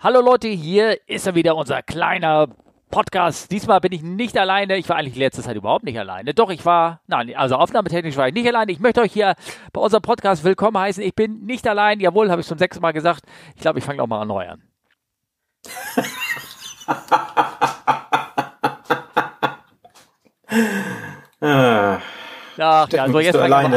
Hallo Leute, hier ist er wieder, unser kleiner Podcast. Diesmal bin ich nicht alleine. Ich war eigentlich letzte Zeit überhaupt nicht alleine. Doch, ich war, nein, also aufnahmetechnisch war ich nicht alleine. Ich möchte euch hier bei unserem Podcast willkommen heißen. Ich bin nicht allein. Jawohl, habe ich schon sechsmal gesagt. Ich glaube, ich fange auch mal an neu an. ah. Ach ja, so jetzt,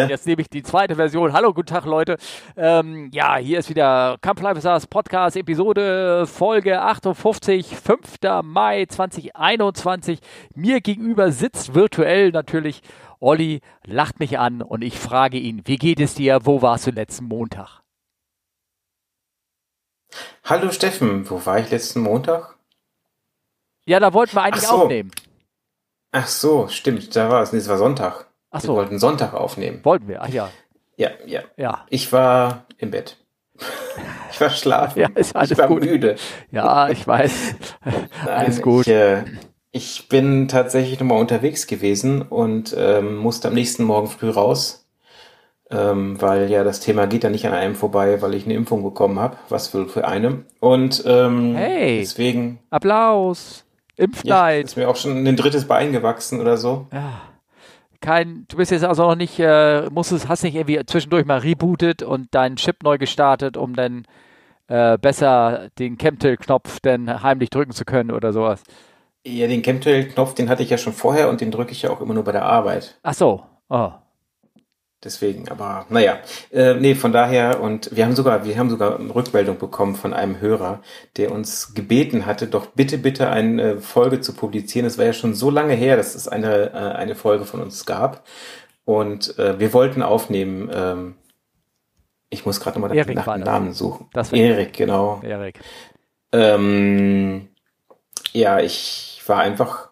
jetzt nehme ich die zweite Version. Hallo, guten Tag, Leute. Ähm, ja, hier ist wieder Camp Life Stars Podcast, Episode Folge 58, 5. Mai 2021. Mir gegenüber sitzt virtuell natürlich Olli, lacht mich an und ich frage ihn, wie geht es dir? Wo warst du letzten Montag? Hallo Steffen, wo war ich letzten Montag? Ja, da wollten wir eigentlich Ach so. aufnehmen. Ach so, stimmt, da war es. Nee, es war Sonntag. Ach so. Wir wollten Sonntag aufnehmen. Wollten wir, ach ja. Ja, ja. ja. Ich war im Bett. ich war schlafen. ja, ist alles ich war gut. müde. Ja, ich weiß. alles Nein, gut. Ich, äh, ich bin tatsächlich nochmal unterwegs gewesen und ähm, musste am nächsten Morgen früh raus, ähm, weil ja das Thema geht ja nicht an einem vorbei, weil ich eine Impfung bekommen habe, was für, für eine. Und ähm, hey, deswegen. Applaus. Impfneid. Ja, ist mir auch schon ein drittes Bein gewachsen oder so. Ja kein, du bist jetzt also noch nicht, äh, musstest, hast nicht irgendwie zwischendurch mal rebootet und deinen Chip neu gestartet, um dann äh, besser den Chemtrail-Knopf dann heimlich drücken zu können oder sowas. Ja, den Chemtrail-Knopf, den hatte ich ja schon vorher und den drücke ich ja auch immer nur bei der Arbeit. Ach so, oh. Deswegen, aber naja, äh, nee, von daher und wir haben sogar, wir haben sogar eine Rückmeldung bekommen von einem Hörer, der uns gebeten hatte, doch bitte, bitte eine Folge zu publizieren. Es war ja schon so lange her, dass es eine äh, eine Folge von uns gab und äh, wir wollten aufnehmen. Ähm, ich muss gerade nochmal nach dem Namen suchen. Das Erik, genau. Erik. Ähm, ja, ich war einfach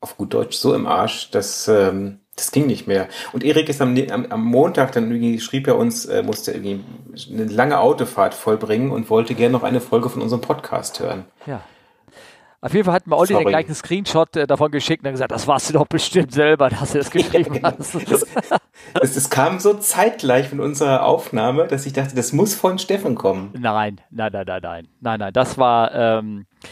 auf gut Deutsch so im Arsch, dass ähm, das ging nicht mehr. Und Erik ist am, am, am Montag, dann irgendwie schrieb er uns, äh, musste irgendwie eine lange Autofahrt vollbringen und wollte gerne noch eine Folge von unserem Podcast hören. Ja. Auf jeden Fall hat mir Olli den gleichen Screenshot äh, davon geschickt und gesagt, das warst du doch bestimmt selber, dass du das geschrieben ja, genau. hast. Das, das, das, kam so zeitgleich mit unserer Aufnahme, dass ich dachte, das muss von Steffen kommen. Nein, nein, nein, nein, nein, nein, nein. Das war, ähm, äh,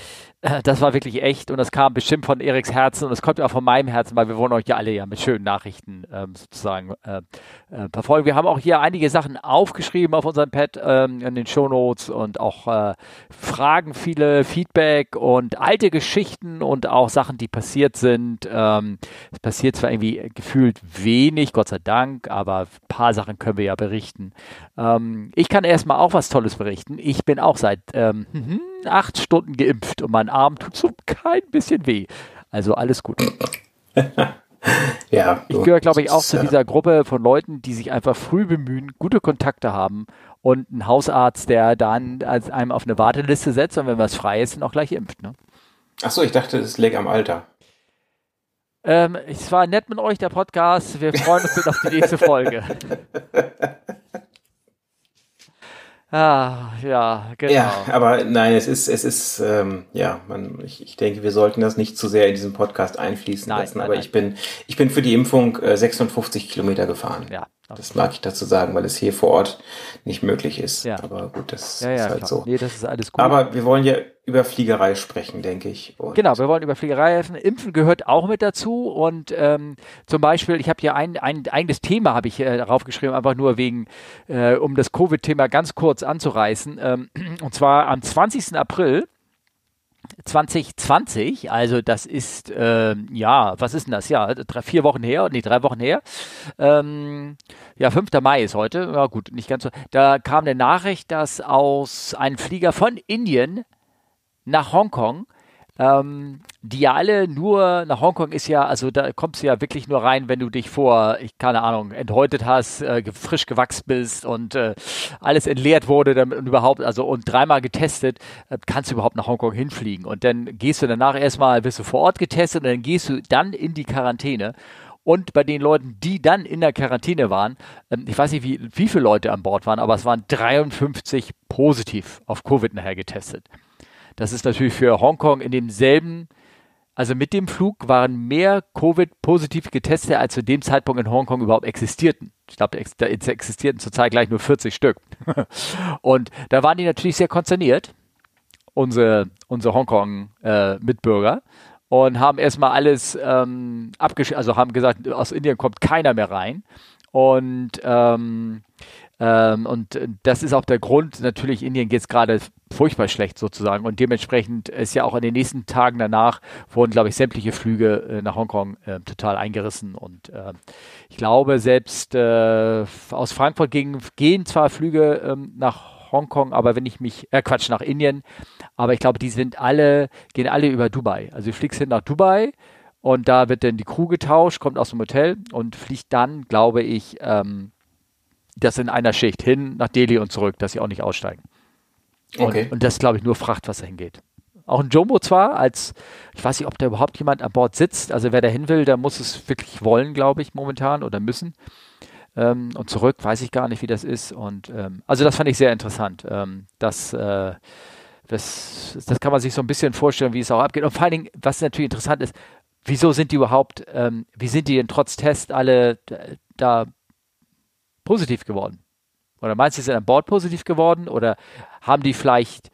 das war wirklich echt und das kam bestimmt von Eriks Herzen und es kommt auch von meinem Herzen, weil wir wollen euch ja alle ja mit schönen Nachrichten ähm, sozusagen äh, äh, verfolgen. Wir haben auch hier einige Sachen aufgeschrieben auf unserem Pad ähm, in den Shownotes und auch äh, Fragen, viele Feedback und alte Geschichten und auch Sachen, die passiert sind. Ähm, es passiert zwar irgendwie gefühlt wenig, Gott sei Dank, aber ein paar Sachen können wir ja berichten. Ähm, ich kann erstmal auch was Tolles berichten. Ich bin auch seit ähm, acht Stunden geimpft und mein Arm tut so kein bisschen weh. Also alles gut. ja. Ich gehöre, glaube ich, auch zu dieser Gruppe von Leuten, die sich einfach früh bemühen, gute Kontakte haben und einen Hausarzt, der dann als einem auf eine Warteliste setzt und wenn was frei ist, dann auch gleich impft. Ne? Ach ich dachte, es lag am Alter. Ähm, es war nett mit euch, der Podcast. Wir freuen uns auf die nächste Folge. Ah, ja, genau. Ja, aber nein, es ist, es ist, ähm, ja, man, ich, ich denke, wir sollten das nicht zu sehr in diesen Podcast einfließen nein, lassen. Nein, aber nein. ich bin, ich bin für die Impfung äh, 56 Kilometer gefahren. Ja. Das mag ich dazu sagen, weil es hier vor Ort nicht möglich ist. Ja. Aber gut, das ja, ja, ist halt klar. so. Nee, das ist alles gut. Aber wir wollen ja über Fliegerei sprechen, denke ich. Und genau, wir wollen über Fliegerei helfen. Impfen gehört auch mit dazu. Und ähm, zum Beispiel, ich habe hier ein, ein eigenes Thema, habe ich äh, darauf geschrieben, einfach nur wegen, äh, um das Covid-Thema ganz kurz anzureißen. Ähm, und zwar am 20. April 2020, also das ist, äh, ja, was ist denn das? Ja, drei, vier Wochen her, nee, drei Wochen her. Ähm, ja, 5. Mai ist heute, ja gut, nicht ganz so. Da kam eine Nachricht, dass aus einem Flieger von Indien nach Hongkong ähm, die ja alle nur nach Hongkong ist ja, also da kommst du ja wirklich nur rein, wenn du dich vor, ich keine Ahnung, enthäutet hast, äh, frisch gewachsen bist und äh, alles entleert wurde damit, und überhaupt, also und dreimal getestet, äh, kannst du überhaupt nach Hongkong hinfliegen. Und dann gehst du danach erstmal, wirst du vor Ort getestet und dann gehst du dann in die Quarantäne. Und bei den Leuten, die dann in der Quarantäne waren, ähm, ich weiß nicht, wie, wie viele Leute an Bord waren, aber es waren 53 positiv auf Covid nachher getestet. Das ist natürlich für Hongkong in demselben, also mit dem Flug waren mehr Covid-positiv getestet, als zu dem Zeitpunkt in Hongkong überhaupt existierten. Ich glaube, da existierten zurzeit gleich nur 40 Stück. Und da waren die natürlich sehr konzerniert. unsere, unsere Hongkong-Mitbürger. Äh, und haben erstmal alles ähm, abgeschlossen, also haben gesagt, aus Indien kommt keiner mehr rein. Und ähm, ähm, und das ist auch der Grund, natürlich Indien geht es gerade furchtbar schlecht sozusagen und dementsprechend ist ja auch in den nächsten Tagen danach wurden, glaube ich, sämtliche Flüge äh, nach Hongkong äh, total eingerissen und äh, ich glaube, selbst äh, aus Frankfurt gegen, gehen zwar Flüge ähm, nach Hongkong, aber wenn ich mich, äh Quatsch, nach Indien, aber ich glaube, die sind alle, gehen alle über Dubai. Also du fliegst hin nach Dubai und da wird dann die Crew getauscht, kommt aus dem Hotel und fliegt dann, glaube ich, ähm, das in einer Schicht hin nach Delhi und zurück, dass sie auch nicht aussteigen. Und, okay. und das glaube ich nur Frachtwasser hingeht. Auch ein Jumbo zwar, als ich weiß nicht, ob da überhaupt jemand an Bord sitzt. Also wer da hin will, der muss es wirklich wollen, glaube ich, momentan oder müssen. Ähm, und zurück weiß ich gar nicht, wie das ist. Und ähm, also das fand ich sehr interessant. Ähm, das, äh, das, das kann man sich so ein bisschen vorstellen, wie es auch abgeht. Und vor allen Dingen, was natürlich interessant ist, wieso sind die überhaupt, ähm, wie sind die denn trotz Test alle da positiv geworden? Oder meinst du, sie sind an Bord positiv geworden? Oder haben die vielleicht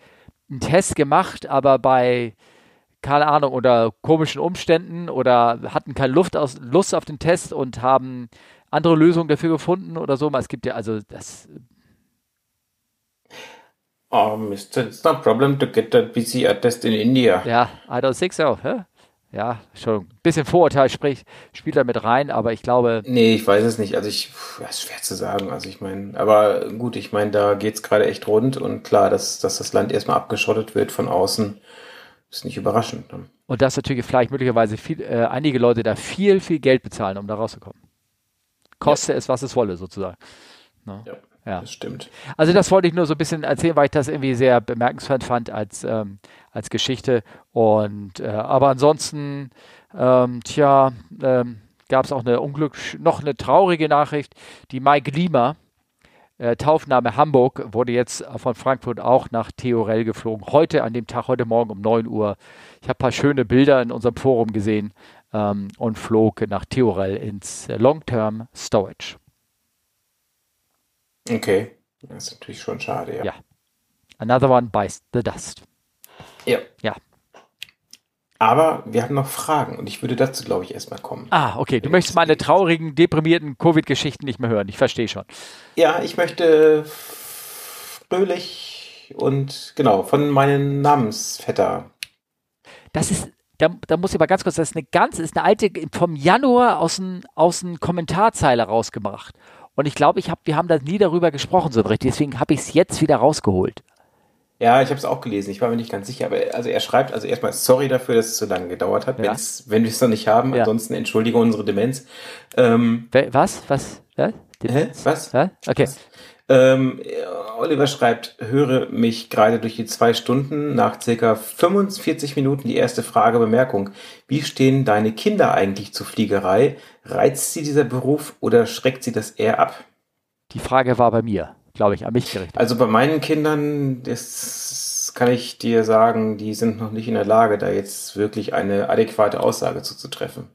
einen Test gemacht, aber bei, keine Ahnung, oder komischen Umständen oder hatten keine Luft aus, Lust auf den Test und haben andere Lösungen dafür gefunden oder so? Es gibt ja also das. Um, it's no problem to get a PCR test in India. Ja, I don't think so. Huh? Ja, schon ein bisschen Vorurteil spricht, spielt da mit rein, aber ich glaube. Nee, ich weiß es nicht. Also ich, das ist schwer zu sagen. Also ich meine, aber gut, ich meine, da geht's gerade echt rund und klar, dass, dass das Land erstmal abgeschottet wird von außen, ist nicht überraschend. Ne? Und dass natürlich vielleicht möglicherweise viel, äh, einige Leute da viel, viel Geld bezahlen, um da rauszukommen. Koste ja. es, was es wolle, sozusagen. Ne? Ja. Ja. Das stimmt. Also das wollte ich nur so ein bisschen erzählen, weil ich das irgendwie sehr bemerkenswert fand als, ähm, als Geschichte. Und äh, aber ansonsten, ähm, tja, ähm, gab es auch eine Unglück, noch eine traurige Nachricht. Die Mike Lima, äh, Taufname Hamburg, wurde jetzt von Frankfurt auch nach Theorel geflogen. Heute, an dem Tag, heute Morgen um 9 Uhr. Ich habe ein paar schöne Bilder in unserem Forum gesehen ähm, und flog nach Theorel ins Long-Term Storage. Okay, das ist natürlich schon schade, ja. Ja. Another one bites the dust. Ja. Ja. Aber wir haben noch Fragen und ich würde dazu, glaube ich, erstmal kommen. Ah, okay. Du möchtest meine traurigen, deprimierten Covid-Geschichten nicht mehr hören. Ich verstehe schon. Ja, ich möchte fröhlich und genau von meinem Namensvetter. Das ist, da, da muss ich aber ganz kurz, das ist eine ganz, ist eine alte, vom Januar aus dem aus Kommentarzeile rausgebracht. Und ich glaube, ich hab, wir haben da nie darüber gesprochen so richtig. Deswegen habe ich es jetzt wieder rausgeholt. Ja, ich habe es auch gelesen. Ich war mir nicht ganz sicher. Aber also er schreibt also erstmal sorry dafür, dass es so lange gedauert hat, ja. wenn wir es noch nicht haben. Ja. Ansonsten entschuldige unsere Demenz. Ähm, was? Was? Ja? Hä? Was? Ja? Okay. Was? Ähm, Oliver schreibt, höre mich gerade durch die zwei Stunden nach circa 45 Minuten die erste Frage, Bemerkung. Wie stehen deine Kinder eigentlich zur Fliegerei? Reizt sie dieser Beruf oder schreckt sie das eher ab? Die Frage war bei mir, glaube ich, an mich gerichtet. Also bei meinen Kindern, das kann ich dir sagen, die sind noch nicht in der Lage, da jetzt wirklich eine adäquate Aussage zuzutreffen.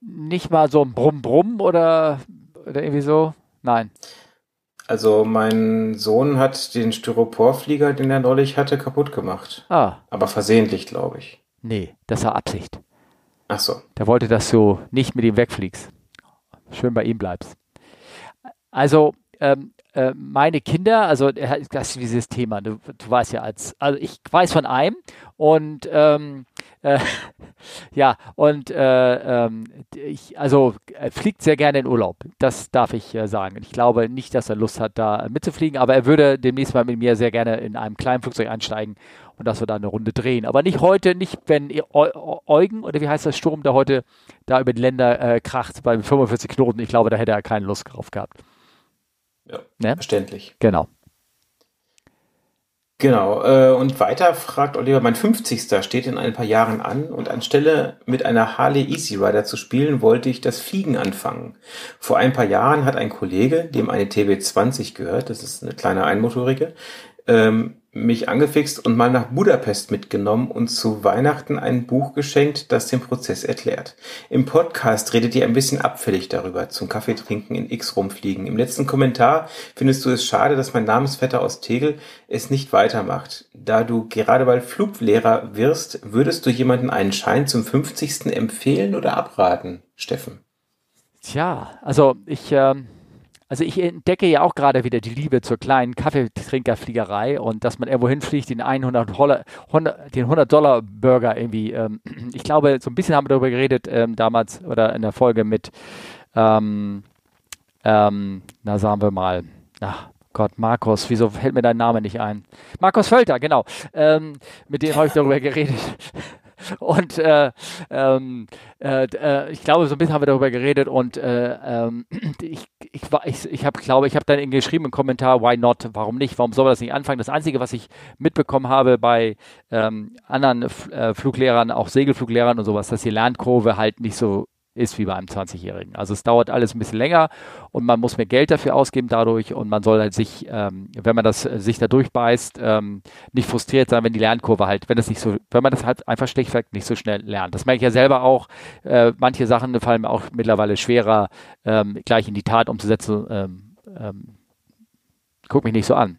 Nicht mal so ein Brumm-Brumm oder, oder irgendwie so? Nein. Also mein Sohn hat den Styroporflieger, den er neulich hatte, kaputt gemacht. Ah. Aber versehentlich, glaube ich. Nee, das war Absicht. Ach so. Der wollte, dass du nicht mit ihm wegfliegst. Schön bei ihm bleibst. Also, ähm, äh, meine Kinder, also das ist dieses Thema, du, du weißt ja als, also ich weiß von einem und ähm, äh, ja, und äh, ähm, ich, also er fliegt sehr gerne in Urlaub, das darf ich äh, sagen. Ich glaube nicht, dass er Lust hat, da mitzufliegen, aber er würde demnächst mal mit mir sehr gerne in einem kleinen Flugzeug einsteigen und dass wir da eine Runde drehen. Aber nicht heute, nicht wenn Eugen oder wie heißt das Sturm, der heute da über die Länder äh, kracht bei 45 Knoten. Ich glaube, da hätte er keine Lust drauf gehabt. Ja, ne? verständlich. Genau. Genau, äh, und weiter fragt Oliver, mein 50. steht in ein paar Jahren an und anstelle mit einer Harley Easy Rider zu spielen, wollte ich das Fliegen anfangen. Vor ein paar Jahren hat ein Kollege, dem eine TB20 gehört, das ist eine kleine Einmotorige, ähm, mich angefixt und mal nach Budapest mitgenommen und zu Weihnachten ein Buch geschenkt, das den Prozess erklärt. Im Podcast redet ihr ein bisschen abfällig darüber, zum Kaffee trinken in X rumfliegen. Im letzten Kommentar findest du es schade, dass mein Namensvetter aus Tegel es nicht weitermacht. Da du gerade bald Fluglehrer wirst, würdest du jemanden einen Schein zum 50. empfehlen oder abraten, Steffen? Tja, also ich... Ähm also ich entdecke ja auch gerade wieder die Liebe zur kleinen Kaffeetrinkerfliegerei und dass man irgendwo hinfliegt, den 100 Dollar, 100, den 100 Dollar Burger irgendwie. Ähm, ich glaube, so ein bisschen haben wir darüber geredet ähm, damals oder in der Folge mit, ähm, ähm na sagen wir mal, ach Gott, Markus, wieso fällt mir dein Name nicht ein? Markus Völter, genau. Ähm, mit dem habe ich darüber geredet. Und äh, ähm, äh, äh, ich glaube, so ein bisschen haben wir darüber geredet und äh, ähm, ich, ich, ich, ich habe, glaube ich, dann geschrieben im Kommentar, why not? Warum nicht? Warum soll man das nicht anfangen? Das Einzige, was ich mitbekommen habe bei ähm, anderen äh, Fluglehrern, auch Segelfluglehrern und sowas, dass die Lernkurve halt nicht so ist wie bei einem 20-Jährigen. Also es dauert alles ein bisschen länger und man muss mehr Geld dafür ausgeben dadurch und man soll halt sich, ähm, wenn man das äh, sich da durchbeißt, ähm, nicht frustriert sein, wenn die Lernkurve halt, wenn das nicht so, wenn man das halt einfach schlichtweg nicht so schnell lernt. Das merke ich ja selber auch. Äh, manche Sachen fallen mir auch mittlerweile schwerer, ähm, gleich in die Tat umzusetzen. Ähm, ähm, guck mich nicht so an.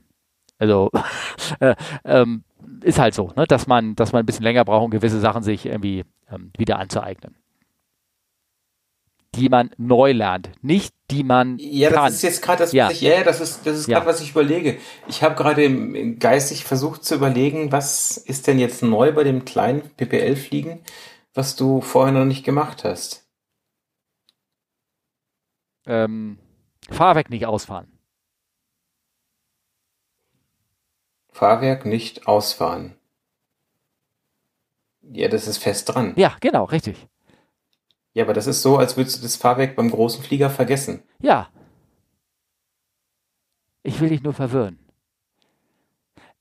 Also äh, ähm, ist halt so, ne? dass man, dass man ein bisschen länger braucht, um gewisse Sachen sich irgendwie ähm, wieder anzueignen die man neu lernt, nicht die man ja, kann. das ist jetzt gerade das, ja. ich, ja, das ist das ist gerade, ja. was ich überlege. Ich habe gerade geistig versucht zu überlegen, was ist denn jetzt neu bei dem kleinen PPL-Fliegen, was du vorher noch nicht gemacht hast. Ähm, Fahrwerk nicht ausfahren. Fahrwerk nicht ausfahren. Ja, das ist fest dran. Ja, genau, richtig. Ja, aber das ist so, als würdest du das Fahrwerk beim großen Flieger vergessen. Ja. Ich will dich nur verwirren.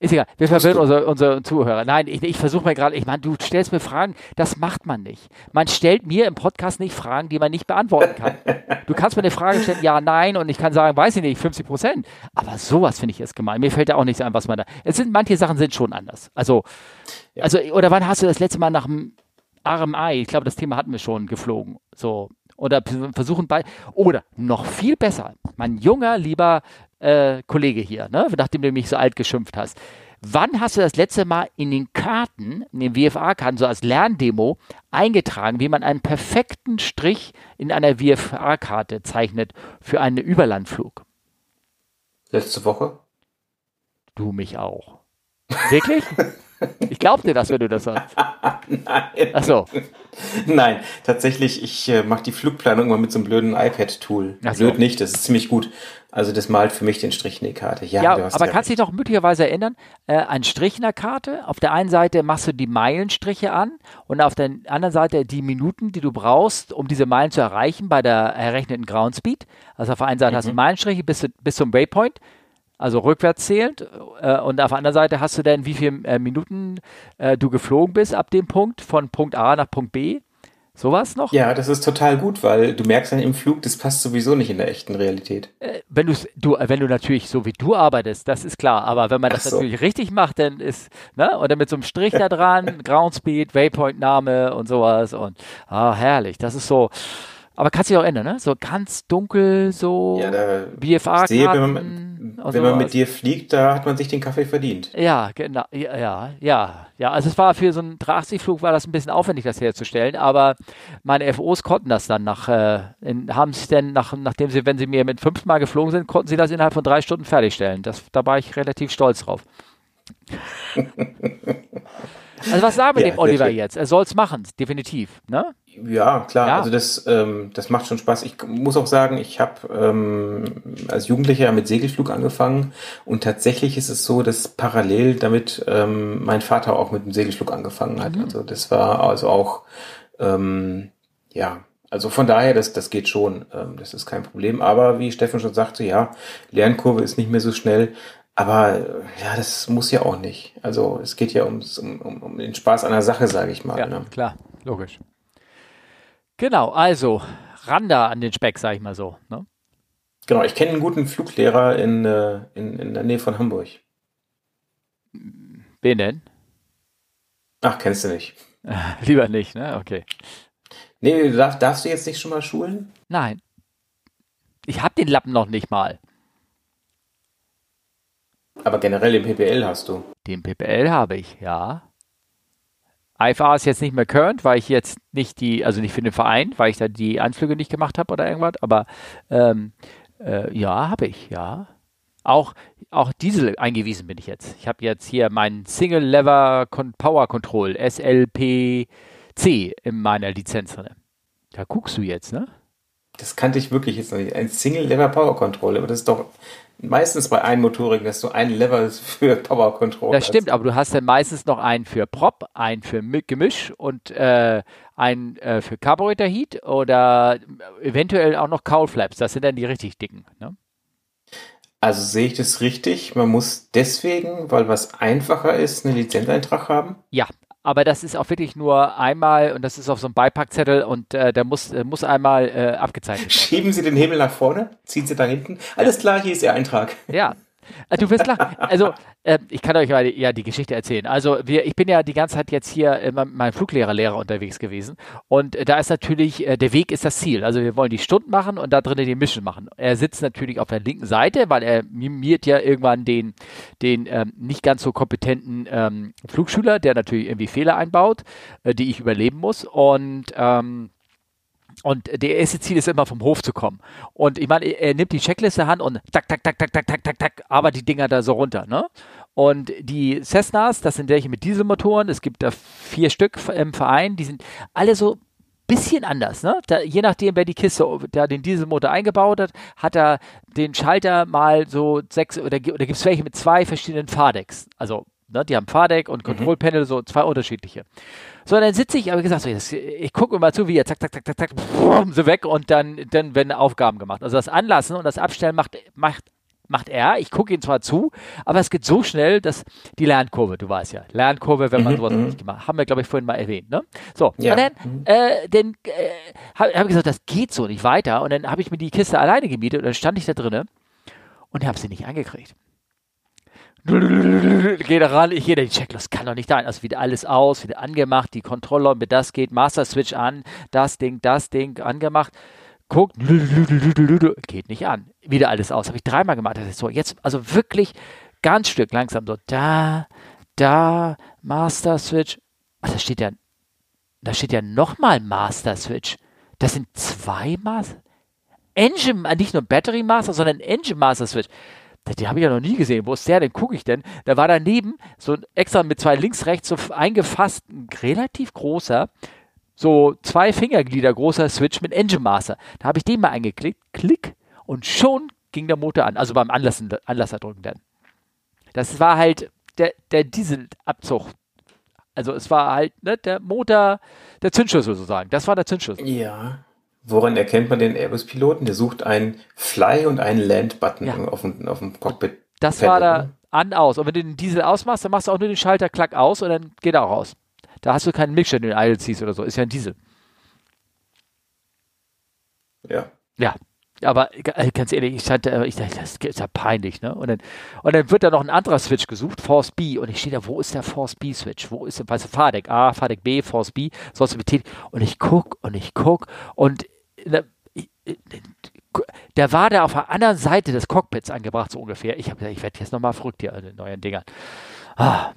Ist egal, wir verwirren unsere, unsere Zuhörer. Nein, ich, ich versuche mir gerade, ich meine, du stellst mir Fragen, das macht man nicht. Man stellt mir im Podcast nicht Fragen, die man nicht beantworten kann. du kannst mir eine Frage stellen, ja, nein, und ich kann sagen, weiß ich nicht, 50 Prozent. Aber sowas finde ich jetzt gemein. Mir fällt da auch nichts ein, was man da. Es sind, manche Sachen sind schon anders. Also, ja. also, oder wann hast du das letzte Mal nach dem RMI, ich glaube, das Thema hatten wir schon geflogen. So. Oder versuchen bei, oder noch viel besser, mein junger, lieber äh, Kollege hier, ne, nachdem du mich so alt geschimpft hast. Wann hast du das letzte Mal in den Karten, in den WFA-Karten, so als Lerndemo, eingetragen, wie man einen perfekten Strich in einer WFA-Karte zeichnet für einen Überlandflug? Letzte Woche? Du mich auch. Wirklich? Ich glaub dir das, wenn du das sagst. Nein. Ach so. Nein, tatsächlich, ich äh, mache die Flugplanung immer mit so einem blöden iPad-Tool. So. Blöd nicht, das ist ziemlich gut. Also das malt für mich den Strich in die Karte. Ja, ja aber kannst du dich doch möglicherweise erinnern, äh, ein Strich in der Karte, auf der einen Seite machst du die Meilenstriche an und auf der anderen Seite die Minuten, die du brauchst, um diese Meilen zu erreichen bei der errechneten Ground Speed. Also auf der einen Seite mhm. hast du mhm. Meilenstriche bis, bis zum Waypoint also rückwärts zählend. Äh, und auf der anderen Seite hast du dann, wie viele äh, Minuten äh, du geflogen bist ab dem Punkt, von Punkt A nach Punkt B. Sowas noch? Ja, das ist total gut, weil du merkst dann im Flug, das passt sowieso nicht in der echten Realität. Äh, wenn, du, wenn du natürlich so wie du arbeitest, das ist klar, aber wenn man das so. natürlich richtig macht, dann ist, ne, oder mit so einem Strich da dran, Ground Speed, Waypoint-Name und sowas und, ah, herrlich, das ist so, aber kann sich auch ändern, ne? So ganz dunkel, so ja, BFA-Karten. Wenn, wenn man mit dir fliegt, da hat man sich den Kaffee verdient. Ja, genau. Ja, ja, ja. ja. Also es war für so einen 380-Flug war das ein bisschen aufwendig, das herzustellen, aber meine FOs konnten das dann nach, äh, haben sie denn nach, nachdem sie, wenn sie mir mit fünfmal geflogen sind, konnten sie das innerhalb von drei Stunden fertigstellen. Das, da war ich relativ stolz drauf. Also was sagen wir ja, dem Oliver jetzt? Er soll es machen, definitiv, ne? Ja, klar. Ja. Also das, ähm, das macht schon Spaß. Ich muss auch sagen, ich habe ähm, als Jugendlicher mit Segelflug angefangen und tatsächlich ist es so, dass parallel damit ähm, mein Vater auch mit dem Segelflug angefangen hat. Mhm. Also das war also auch ähm, ja. Also von daher, das, das geht schon, ähm, das ist kein Problem. Aber wie Steffen schon sagte, ja, Lernkurve ist nicht mehr so schnell. Aber ja, das muss ja auch nicht. Also es geht ja ums, um, um, um den Spaß an der Sache, sage ich mal. Ja, ne? klar, logisch. Genau, also Randa an den Speck, sage ich mal so. Ne? Genau, ich kenne einen guten Fluglehrer in, äh, in, in der Nähe von Hamburg. Wen denn? Ach, kennst du nicht. Lieber nicht, ne? Okay. Nee, darf, darfst du jetzt nicht schon mal schulen? Nein. Ich hab den Lappen noch nicht mal. Aber generell den PPL hast du. Den PPL habe ich, ja. IFA ist jetzt nicht mehr current, weil ich jetzt nicht die, also nicht für den Verein, weil ich da die Anflüge nicht gemacht habe oder irgendwas, aber ähm, äh, ja, habe ich, ja. Auch, auch Diesel eingewiesen bin ich jetzt. Ich habe jetzt hier meinen Single Lever Power Control, SLPC, in meiner Lizenz drin. Da guckst du jetzt, ne? Das kannte ich wirklich jetzt noch nicht. Ein Single Lever Power Control, aber das ist doch meistens bei Einmotorigen, dass du ein Lever für Power Control Das stimmt, aber du hast dann meistens noch einen für Prop, einen für Gemisch und äh, einen äh, für Carburetor Heat oder eventuell auch noch Cowl Flaps. Das sind dann die richtig dicken. Ne? Also sehe ich das richtig? Man muss deswegen, weil was einfacher ist, einen Lizenzeintrag haben? Ja, aber das ist auch wirklich nur einmal und das ist auf so einem Beipackzettel und äh, der muss, äh, muss einmal äh, abgezeichnet werden. Schieben Sie den Hebel nach vorne, ziehen Sie da hinten. Alles klar, hier ist Ihr Eintrag. Ja, du wirst lachen. Also, äh, ich kann euch mal ja die Geschichte erzählen. Also, wir, ich bin ja die ganze Zeit jetzt hier in meinem Fluglehrerlehrer unterwegs gewesen. Und äh, da ist natürlich, äh, der Weg ist das Ziel. Also, wir wollen die Stunden machen und da drinnen die Mission machen. Er sitzt natürlich auf der linken Seite, weil er mimiert ja irgendwann den, den ähm, nicht ganz so kompetenten ähm, Flugschüler, der natürlich irgendwie Fehler einbaut, äh, die ich überleben muss. Und, ähm, und der erste Ziel ist immer vom Hof zu kommen. Und ich meine, er nimmt die Checkliste an und tak, tak, tak, tak, tak, tak, tak, tak, aber die Dinger da so runter, ne? Und die Cessnas, das sind welche mit Dieselmotoren, es gibt da vier Stück im Verein, die sind alle so bisschen anders, ne? Da, je nachdem, wer die Kiste, da den Dieselmotor eingebaut hat, hat er den Schalter mal so sechs oder, oder gibt es welche mit zwei verschiedenen Fahrdecks. Also, ne, die haben Fahrdeck und Kontrollpanel, mhm. so zwei unterschiedliche. So, dann sitze ich, aber gesagt, so, das, ich gucke immer zu, wie er zack, zack, zack, zack, zack, brumm, so weg und dann, dann werden Aufgaben gemacht. Also das Anlassen und das Abstellen macht, macht macht er. Ich gucke ihn zwar zu, aber es geht so schnell, dass die Lernkurve, du weißt ja, Lernkurve, wenn man mhm, sowas mhm. nicht gemacht haben wir, glaube ich, vorhin mal erwähnt. Ne? So, ja. und dann, mhm. äh, dann äh, habe hab ich gesagt, das geht so nicht weiter. Und dann habe ich mir die Kiste alleine gemietet und dann stand ich da drinnen und habe sie nicht angekriegt. Geht ran, ich da die Checklist, kann doch nicht sein. Also wieder alles aus, wieder angemacht, die Controller, mit das geht, Master Switch an, das Ding, das Ding angemacht. Guckt, geht nicht an. Wieder alles aus. Habe ich dreimal gemacht. Das ist so, jetzt, also wirklich ganz Stück langsam so, da, da, Master Switch. Also da steht ja, da steht ja nochmal Master Switch. Das sind zwei Master. Engine, nicht nur Battery Master, sondern Engine Master Switch den habe ich ja noch nie gesehen. Wo ist der denn? Gucke ich denn? Da war daneben so ein extra mit zwei links, rechts so eingefasst, ein relativ großer, so zwei Fingerglieder großer Switch mit Engine Master. Da habe ich den mal eingeklickt, klick, und schon ging der Motor an. Also beim Anlassen, Anlasser drücken dann. Das war halt der, der Dieselabzug. Also es war halt ne, der Motor, der Zündschlüssel sozusagen. Das war der Zündschlüssel. Ja. Woran erkennt man den Airbus-Piloten? Der sucht einen Fly- und einen Land-Button ja. auf, dem, auf dem Cockpit. Das war da an, aus. Und wenn du den Diesel ausmachst, dann machst du auch nur den Schalter klack aus und dann geht er auch raus. Da hast du keinen Mixture, den du Idle ziehst oder so. Ist ja ein Diesel. Ja. Ja. Aber äh, ganz ehrlich, ich, hatte, äh, ich dachte, das ist ja peinlich, ne? Und dann, und dann wird da noch ein anderer Switch gesucht, Force B. Und ich stehe da, wo ist der Force B Switch? Wo ist der, weißt du, Fahrdeck A, Fahrdeck B, Force B, sollst du betätigen. Und ich guck und ich guck und der war da auf der anderen Seite des Cockpits angebracht, so ungefähr. Ich habe ich werde jetzt nochmal verrückt hier an den neuen Dingern. Ah,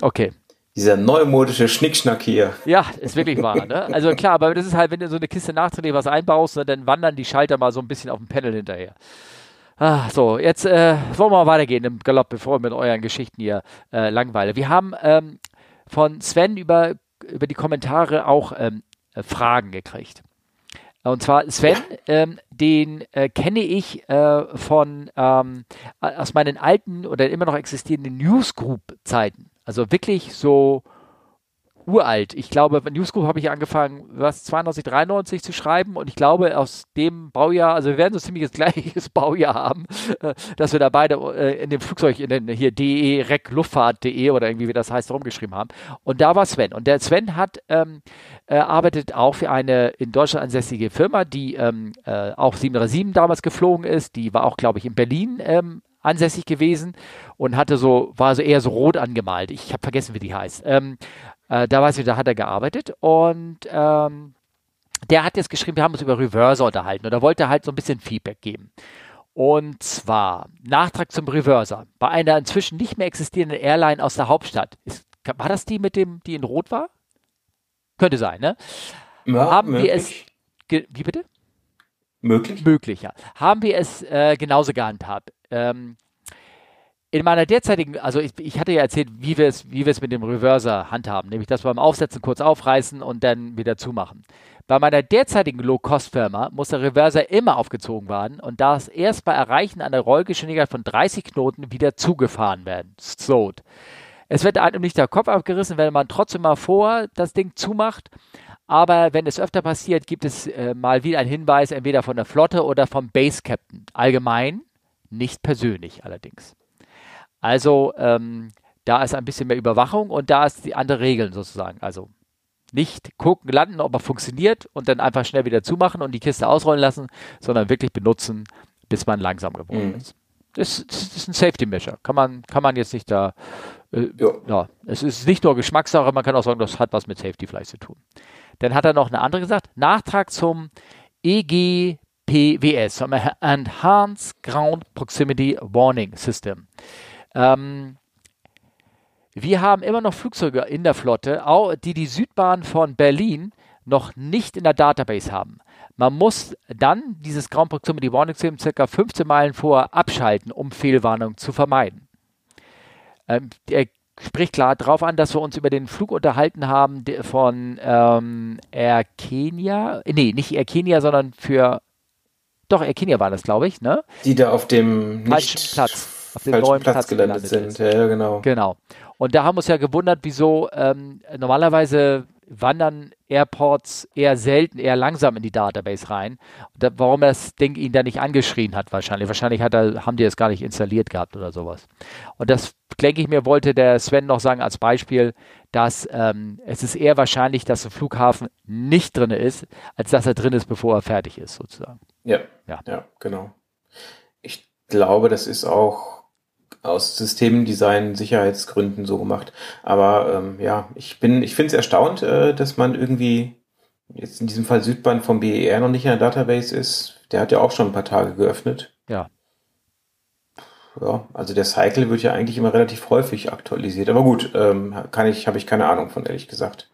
okay. Dieser neumodische Schnickschnack hier. Ja, ist wirklich wahr. Ne? Also klar, aber das ist halt, wenn du so eine Kiste nachträglich was einbaust, ne, dann wandern die Schalter mal so ein bisschen auf dem Panel hinterher. Ah, so, jetzt äh, wollen wir mal weitergehen im Galopp, bevor wir mit euren Geschichten hier äh, langweilen. Wir haben ähm, von Sven über, über die Kommentare auch ähm, äh, Fragen gekriegt. Und zwar Sven, ähm, den äh, kenne ich äh, von ähm, aus meinen alten oder immer noch existierenden Newsgroup-Zeiten. Also wirklich so uralt. Ich glaube, bei Newsgroup habe ich angefangen, was, 92, 93 zu schreiben und ich glaube, aus dem Baujahr, also wir werden so ziemlich das gleiche Baujahr haben, äh, dass wir da beide äh, in dem Flugzeug, in den hier DE, REC, Luftfahrt.de oder irgendwie, wie das heißt, rumgeschrieben haben. Und da war Sven. Und der Sven hat, ähm, äh, arbeitet auch für eine in Deutschland ansässige Firma, die ähm, äh, auch 737 damals geflogen ist. Die war auch, glaube ich, in Berlin ähm, ansässig gewesen und hatte so, war so eher so rot angemalt. Ich habe vergessen, wie die heißt. Ähm, äh, da weiß ich, da hat er gearbeitet und ähm, der hat jetzt geschrieben, wir haben uns über Reverser unterhalten und er wollte halt so ein bisschen Feedback geben. Und zwar Nachtrag zum Reverser. Bei einer inzwischen nicht mehr existierenden Airline aus der Hauptstadt. Ist, war das die mit dem, die in Rot war? Könnte sein, ne? Ja, haben möglich. wir es. Wie bitte? Möglich. Möglich, ja. Haben wir es äh, genauso gehandhabt. Ähm, in meiner derzeitigen, also ich, ich, hatte ja erzählt, wie wir es, wie mit dem Reverser handhaben, nämlich wir beim Aufsetzen kurz aufreißen und dann wieder zumachen. Bei meiner derzeitigen Low-Cost-Firma muss der Reverser immer aufgezogen werden und darf erst bei Erreichen einer Rollgeschwindigkeit von 30 Knoten wieder zugefahren werden. Slowed. Es wird einem nicht der Kopf abgerissen, wenn man trotzdem mal vor das Ding zumacht. Aber wenn es öfter passiert, gibt es äh, mal wieder einen Hinweis, entweder von der Flotte oder vom Base Captain. Allgemein, nicht persönlich allerdings. Also ähm, da ist ein bisschen mehr Überwachung und da ist die andere Regeln sozusagen. Also nicht gucken, landen, ob er funktioniert und dann einfach schnell wieder zumachen und die Kiste ausrollen lassen, sondern wirklich benutzen, bis man langsam geworden mhm. ist. Das, das, ist ein Safety Measure. Kann man, kann man jetzt nicht da. Äh, ja. ja. Es ist nicht nur Geschmackssache, man kann auch sagen, das hat was mit Safety vielleicht zu tun. Dann hat er noch eine andere gesagt: Nachtrag zum EGPWS, zum Enhanced Ground Proximity Warning System. Ähm, wir haben immer noch Flugzeuge in der Flotte, die die Südbahn von Berlin noch nicht in der Database haben. Man muss dann dieses Ground Proximity Warning System circa 15 Meilen vorher abschalten, um Fehlwarnungen zu vermeiden. Ähm, er spricht klar darauf an, dass wir uns über den Flug unterhalten haben von ähm, Air Kenya. Nee, nicht Air Kenia, sondern für. Doch, Air Kenia war das, glaube ich, ne? Die da auf dem nicht Platz, auf dem neuen Platz, Platz gelandet, gelandet sind. Ja, genau. Genau. Und da haben wir uns ja gewundert, wieso ähm, normalerweise wandern Airports eher selten, eher langsam in die Database rein. Da, warum das Ding ihn da nicht angeschrien hat wahrscheinlich. Wahrscheinlich hat er, haben die es gar nicht installiert gehabt oder sowas. Und das, denke ich mir, wollte der Sven noch sagen als Beispiel, dass ähm, es ist eher wahrscheinlich, dass ein Flughafen nicht drin ist, als dass er drin ist, bevor er fertig ist, sozusagen. Ja, ja, ja genau. Ich glaube, das ist auch aus Systemdesign, Sicherheitsgründen so gemacht. Aber ähm, ja, ich bin, ich finde es erstaunt, äh, dass man irgendwie jetzt in diesem Fall Südbahn vom BER noch nicht in der Database ist. Der hat ja auch schon ein paar Tage geöffnet. Ja. Ja, also der Cycle wird ja eigentlich immer relativ häufig aktualisiert. Aber gut, ähm, kann ich, habe ich keine Ahnung von, ehrlich gesagt.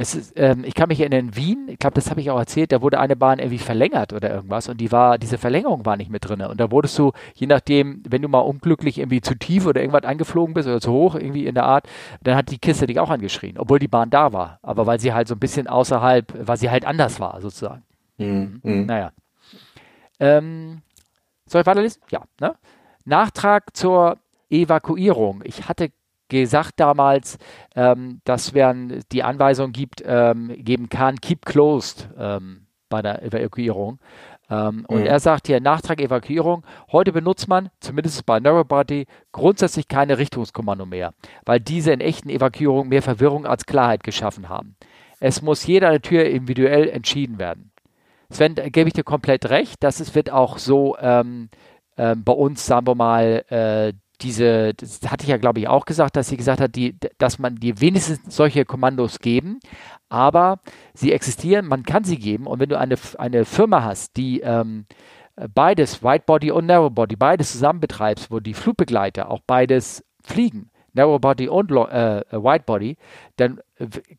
Es ist, ähm, ich kann mich erinnern, in Wien, ich glaube, das habe ich auch erzählt, da wurde eine Bahn irgendwie verlängert oder irgendwas und die war, diese Verlängerung war nicht mit drin. Und da wurdest du, je nachdem, wenn du mal unglücklich irgendwie zu tief oder irgendwas angeflogen bist oder zu hoch, irgendwie in der Art, dann hat die Kiste dich auch angeschrien, obwohl die Bahn da war. Aber weil sie halt so ein bisschen außerhalb, weil sie halt anders war, sozusagen. Mhm. mhm. Naja. Ähm, soll ich weiterlesen? Ja. Ne? Nachtrag zur Evakuierung. Ich hatte gesagt damals, ähm, dass man die Anweisung gibt, ähm, geben kann, keep closed ähm, bei der Evakuierung. Ähm, und mhm. er sagt hier, Nachtrag Evakuierung, heute benutzt man, zumindest bei Narrowbody, grundsätzlich keine Richtungskommando mehr, weil diese in echten Evakuierungen mehr Verwirrung als Klarheit geschaffen haben. Es muss jede Tür individuell entschieden werden. Sven, gebe ich dir komplett recht, dass es wird auch so ähm, äh, bei uns, sagen wir mal, äh, diese, das hatte ich ja glaube ich auch gesagt, dass sie gesagt hat, die, dass man die wenigstens solche Kommandos geben, aber sie existieren, man kann sie geben. Und wenn du eine, eine Firma hast, die ähm, beides, Whitebody und Narrowbody, beides zusammen betreibst, wo die Flugbegleiter auch beides fliegen, Narrowbody und äh, äh Widebody, dann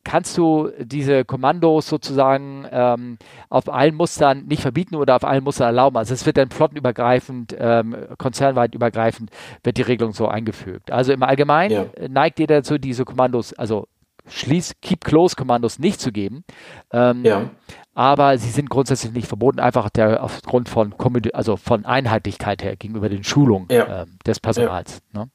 kannst du diese Kommandos sozusagen ähm, auf allen Mustern nicht verbieten oder auf allen Mustern erlauben. Also es wird dann flottenübergreifend, ähm, konzernweit übergreifend, wird die Regelung so eingefügt. Also im Allgemeinen ja. neigt ihr dazu, diese Kommandos, also Schließ, Keep Close Kommandos nicht zu geben. Ähm, ja. Aber sie sind grundsätzlich nicht verboten, einfach der, aufgrund von, also von Einheitlichkeit her gegenüber den Schulungen ja. äh, des Personals. Ne?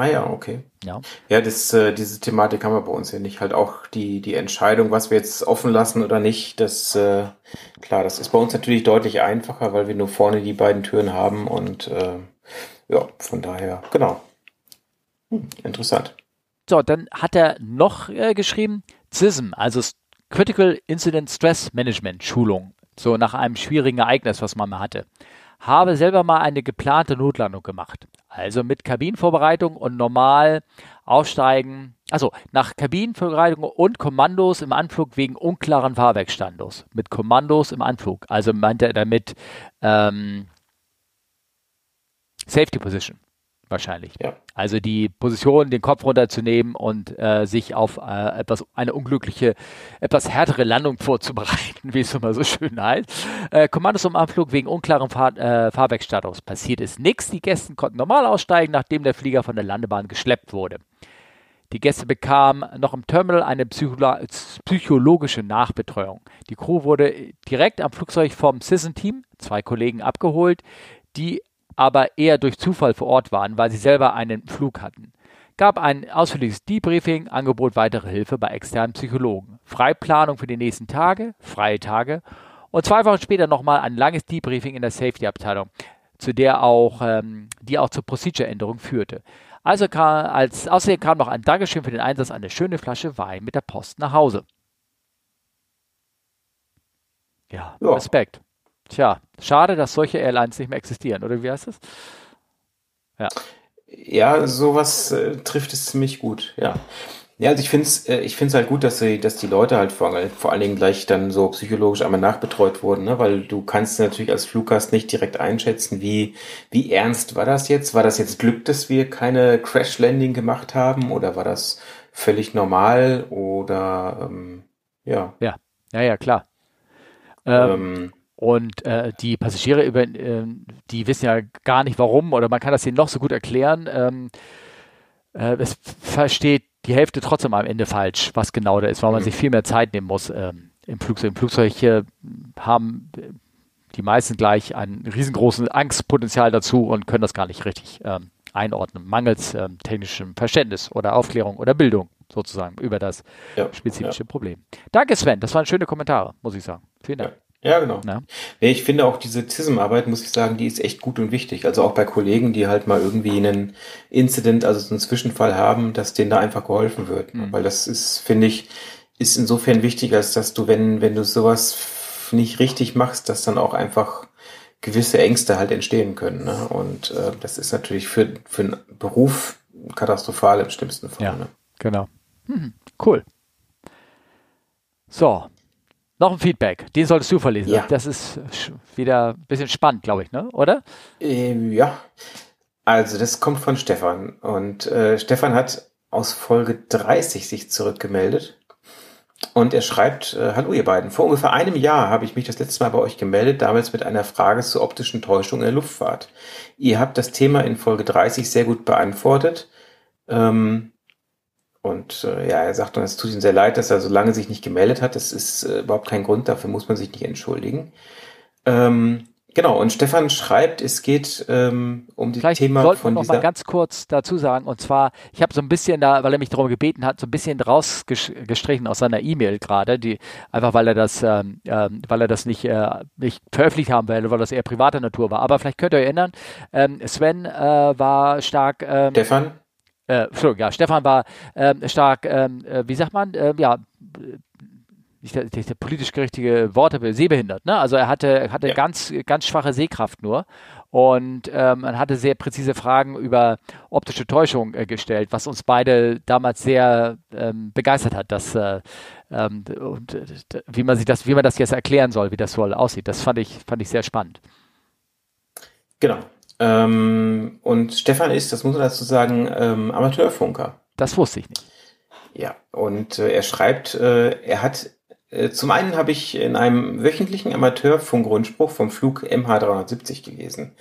Ah ja, okay. Ja, ja das, äh, diese Thematik haben wir bei uns ja nicht. Halt auch die, die Entscheidung, was wir jetzt offen lassen oder nicht, das, äh, klar, das ist bei uns natürlich deutlich einfacher, weil wir nur vorne die beiden Türen haben und äh, ja, von daher, genau. Hm, interessant. So, dann hat er noch äh, geschrieben, CISM, also Critical Incident Stress Management Schulung, so nach einem schwierigen Ereignis, was man mal hatte. Habe selber mal eine geplante Notlandung gemacht. Also mit Kabinenvorbereitung und normal aussteigen. Also nach Kabinenvorbereitung und Kommandos im Anflug wegen unklaren Fahrwerkstandos. Mit Kommandos im Anflug. Also meint er damit ähm, Safety Position wahrscheinlich. Ja. Also die Position, den Kopf runterzunehmen und äh, sich auf äh, etwas eine unglückliche, etwas härtere Landung vorzubereiten, wie es immer so schön heißt. Äh, Kommandos um Anflug wegen unklaren Fahr äh, Fahrwerkstatus. Passiert ist nichts. Die Gäste konnten normal aussteigen, nachdem der Flieger von der Landebahn geschleppt wurde. Die Gäste bekamen noch im Terminal eine Psycholo psychologische Nachbetreuung. Die Crew wurde direkt am Flugzeug vom Citizen-Team, zwei Kollegen, abgeholt, die aber eher durch Zufall vor Ort waren, weil sie selber einen Flug hatten. Gab ein ausführliches Debriefing, Angebot weitere Hilfe bei externen Psychologen. Freiplanung für die nächsten Tage, freie Tage und zwei Wochen später nochmal ein langes Debriefing in der Safety-Abteilung, zu der auch, ähm, die auch zur Procedure-Änderung führte. Also kam, als, außerdem kam noch ein Dankeschön für den Einsatz eine schöne Flasche Wein mit der Post nach Hause. Ja, ja. Respekt. Tja, schade, dass solche Airlines nicht mehr existieren, oder wie heißt das? Ja. Ja, sowas äh, trifft es ziemlich gut, ja. Ja, also ich finde es äh, ich find's halt gut, dass, sie, dass die Leute halt vor, vor allen Dingen gleich dann so psychologisch einmal nachbetreut wurden, ne? weil du kannst natürlich als Fluggast nicht direkt einschätzen, wie, wie ernst war das jetzt? War das jetzt Glück, dass wir keine Crash-Landing gemacht haben oder war das völlig normal oder ähm, ja. Ja, ja, ja, klar. Ähm, ähm und äh, die Passagiere, über, äh, die wissen ja gar nicht warum oder man kann das ihnen noch so gut erklären. Ähm, äh, es versteht die Hälfte trotzdem am Ende falsch, was genau da ist, weil man mhm. sich viel mehr Zeit nehmen muss ähm, im Flugzeug. Im Flugzeug haben die meisten gleich ein riesengroßes Angstpotenzial dazu und können das gar nicht richtig ähm, einordnen, mangels ähm, technischem Verständnis oder Aufklärung oder Bildung sozusagen über das ja, spezifische ja. Problem. Danke Sven, das waren schöne Kommentare, muss ich sagen. Vielen Dank. Ja. Ja, genau. Ja. Ich finde auch diese CISM-Arbeit, muss ich sagen, die ist echt gut und wichtig. Also auch bei Kollegen, die halt mal irgendwie einen Incident, also so einen Zwischenfall haben, dass denen da einfach geholfen wird. Mhm. Weil das ist, finde ich, ist insofern wichtig, als dass du, wenn, wenn du sowas nicht richtig machst, dass dann auch einfach gewisse Ängste halt entstehen können. Ne? Und äh, das ist natürlich für, für einen Beruf katastrophal im schlimmsten Fall. Ja, ne? genau. Mhm. Cool. So, noch ein Feedback, den solltest du verlesen. Ja. Das ist wieder ein bisschen spannend, glaube ich, ne? oder? Ähm, ja, also das kommt von Stefan. Und äh, Stefan hat aus Folge 30 sich zurückgemeldet. Und er schreibt, äh, hallo ihr beiden, vor ungefähr einem Jahr habe ich mich das letzte Mal bei euch gemeldet, damals mit einer Frage zur optischen Täuschung in der Luftfahrt. Ihr habt das Thema in Folge 30 sehr gut beantwortet. Ähm, und äh, ja, er sagt dann, es tut ihm sehr leid, dass er so lange sich nicht gemeldet hat. Das ist äh, überhaupt kein Grund, dafür muss man sich nicht entschuldigen. Ähm, genau, und Stefan schreibt, es geht ähm, um die Vielleicht Thema sollten von wir noch mal ganz kurz dazu sagen, und zwar, ich habe so ein bisschen da, weil er mich darum gebeten hat, so ein bisschen rausgestrichen aus seiner E-Mail gerade, die einfach weil er das, ähm, äh, weil er das nicht, äh, nicht veröffentlicht haben will, weil das eher privater Natur war. Aber vielleicht könnt ihr euch erinnern, ähm, Sven äh, war stark. Ähm, Stefan? Äh, ja, Stefan war ähm, stark, ähm, äh, wie sagt man, äh, ja, nicht der, der, politisch richtige Worte, sehbehindert. Ne? Also er hatte, hatte ja. ganz, ganz schwache Sehkraft nur und ähm, man hatte sehr präzise Fragen über optische Täuschung äh, gestellt, was uns beide damals sehr ähm, begeistert hat, dass äh, ähm, und äh, wie man sich das, wie man das jetzt erklären soll, wie das wohl aussieht. Das fand ich, fand ich sehr spannend. Genau. Ähm, und Stefan ist, das muss man dazu sagen, ähm, Amateurfunker. Das wusste ich nicht. Ja, und äh, er schreibt, äh, er hat zum einen habe ich in einem wöchentlichen Amateurfunk-Rundspruch vom Flug MH370 gelesen.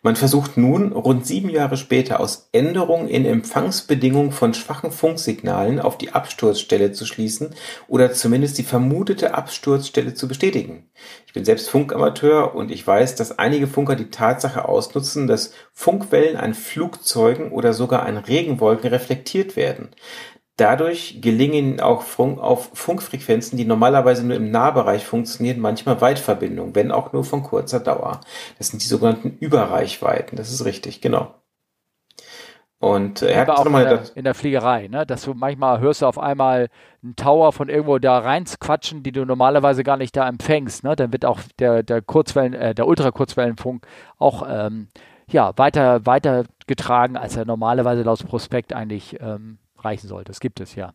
Man versucht nun, rund sieben Jahre später, aus Änderungen in Empfangsbedingungen von schwachen Funksignalen auf die Absturzstelle zu schließen oder zumindest die vermutete Absturzstelle zu bestätigen. Ich bin selbst Funkamateur und ich weiß, dass einige Funker die Tatsache ausnutzen, dass Funkwellen an Flugzeugen oder sogar an Regenwolken reflektiert werden. Dadurch gelingen auch Funk, auf Funkfrequenzen, die normalerweise nur im Nahbereich funktionieren, manchmal Weitverbindungen, wenn auch nur von kurzer Dauer. Das sind die sogenannten Überreichweiten. Das ist richtig, genau. Und äh, er hat auch in der, in der Fliegerei, ne? dass du manchmal hörst du auf einmal einen Tower von irgendwo da reinquatschen, die du normalerweise gar nicht da empfängst. Ne? Dann wird auch der, der Kurzwellen, äh, der Ultrakurzwellenfunk auch ähm, ja, weiter, weiter getragen, als er normalerweise laut Prospekt eigentlich ähm, reichen sollte. Das gibt es ja.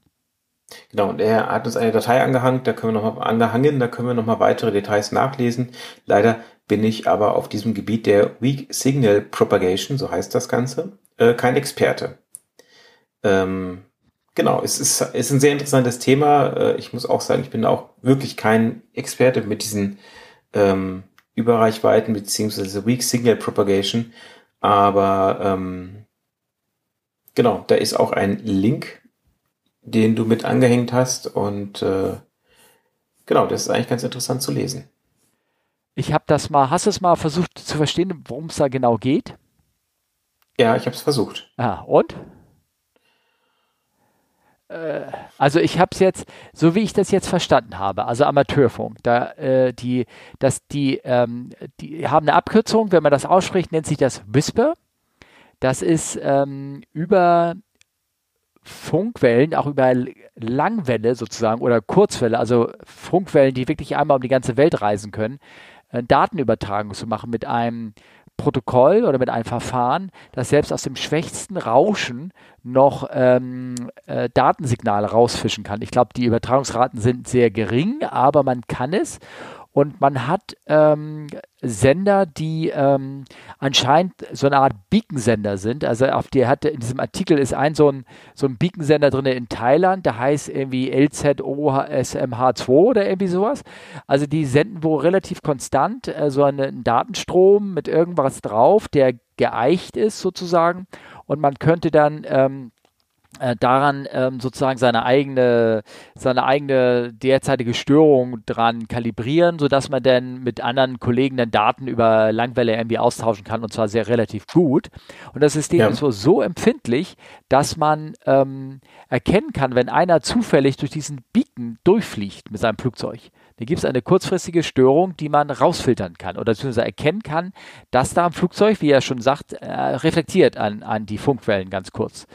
Genau, und er hat uns eine Datei angehangen, da können wir noch mal angehangen, da können wir noch mal weitere Details nachlesen. Leider bin ich aber auf diesem Gebiet der Weak Signal Propagation, so heißt das Ganze, äh, kein Experte. Ähm, genau, es ist, ist ein sehr interessantes Thema. Äh, ich muss auch sagen, ich bin auch wirklich kein Experte mit diesen ähm, Überreichweiten beziehungsweise Weak Signal Propagation. Aber ähm, genau, da ist auch ein Link, den du mit angehängt hast und äh, genau, das ist eigentlich ganz interessant zu lesen. Ich habe das mal, hast du es mal versucht zu verstehen, worum es da genau geht? Ja, ich habe es versucht. Ah, und? Äh, also ich habe es jetzt, so wie ich das jetzt verstanden habe, also Amateurfunk, da äh, die, dass die, ähm, die haben eine Abkürzung, wenn man das ausspricht, nennt sich das Whisper. Das ist ähm, über Funkwellen, auch über Langwelle sozusagen oder Kurzwelle, also Funkwellen, die wirklich einmal um die ganze Welt reisen können, äh, Datenübertragung zu machen mit einem Protokoll oder mit einem Verfahren, das selbst aus dem schwächsten Rauschen noch ähm, äh, Datensignale rausfischen kann. Ich glaube, die Übertragungsraten sind sehr gering, aber man kann es. Und man hat ähm, Sender, die ähm, anscheinend so eine Art Beacon-Sender sind. Also auf die hatte in diesem Artikel ist ein so ein, so ein Beacon-Sender drin in Thailand, der heißt irgendwie LZOSMH2 oder irgendwie sowas. Also die senden wohl relativ konstant äh, so einen Datenstrom mit irgendwas drauf, der geeicht ist sozusagen. Und man könnte dann ähm, äh, daran ähm, sozusagen seine eigene, seine eigene derzeitige Störung dran kalibrieren, sodass man dann mit anderen Kollegen dann Daten über Langwelle irgendwie austauschen kann und zwar sehr relativ gut. Und das System ja. ist so, so empfindlich, dass man ähm, erkennen kann, wenn einer zufällig durch diesen Beacon durchfliegt mit seinem Flugzeug. Dann gibt es eine kurzfristige Störung, die man rausfiltern kann oder beziehungsweise erkennen kann, dass da am Flugzeug, wie er schon sagt, äh, reflektiert an, an die Funkwellen ganz kurz.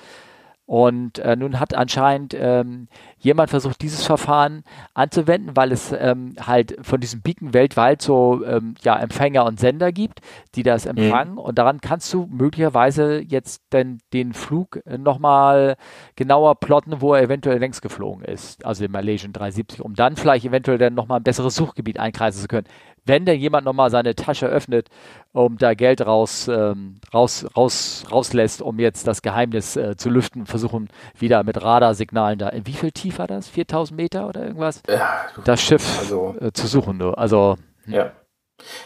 Und äh, nun hat anscheinend ähm, jemand versucht, dieses Verfahren anzuwenden, weil es ähm, halt von diesem Beacon weltweit so ähm, ja, Empfänger und Sender gibt, die das mhm. empfangen. Mhm. Und daran kannst du möglicherweise jetzt denn den Flug nochmal genauer plotten, wo er eventuell längst geflogen ist, also den Malaysian 370, um dann vielleicht eventuell dann nochmal ein besseres Suchgebiet einkreisen zu können wenn denn jemand nochmal seine Tasche öffnet, um da Geld raus, ähm, raus, raus, rauslässt, um jetzt das Geheimnis äh, zu lüften, versuchen wieder mit Radarsignalen da, in wie viel tief war das? 4000 Meter oder irgendwas? Ja, das Schiff also, äh, zu suchen. Nur. Also, hm. ja.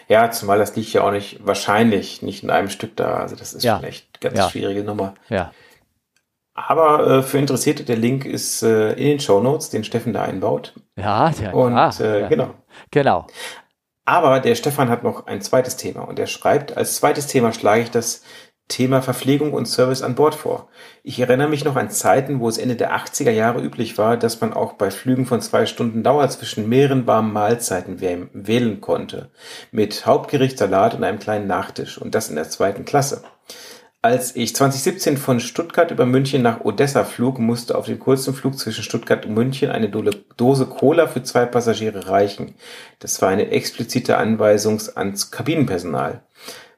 Ja, zumal das liegt ja auch nicht, wahrscheinlich nicht in einem Stück da. Also das ist ja. schon echt ganz ja. schwierige Nummer. Ja. Aber äh, für Interessierte, der Link ist äh, in den Show Notes, den Steffen da einbaut. Ja, der, Und ah, äh, ja. genau. Genau. Aber der Stefan hat noch ein zweites Thema und er schreibt, als zweites Thema schlage ich das Thema Verpflegung und Service an Bord vor. Ich erinnere mich noch an Zeiten, wo es Ende der 80er Jahre üblich war, dass man auch bei Flügen von zwei Stunden Dauer zwischen mehreren warmen Mahlzeiten wählen konnte. Mit Hauptgericht, Salat und einem kleinen Nachtisch. Und das in der zweiten Klasse. Als ich 2017 von Stuttgart über München nach Odessa flog, musste auf dem kurzen Flug zwischen Stuttgart und München eine Dose Cola für zwei Passagiere reichen. Das war eine explizite Anweisung ans Kabinenpersonal.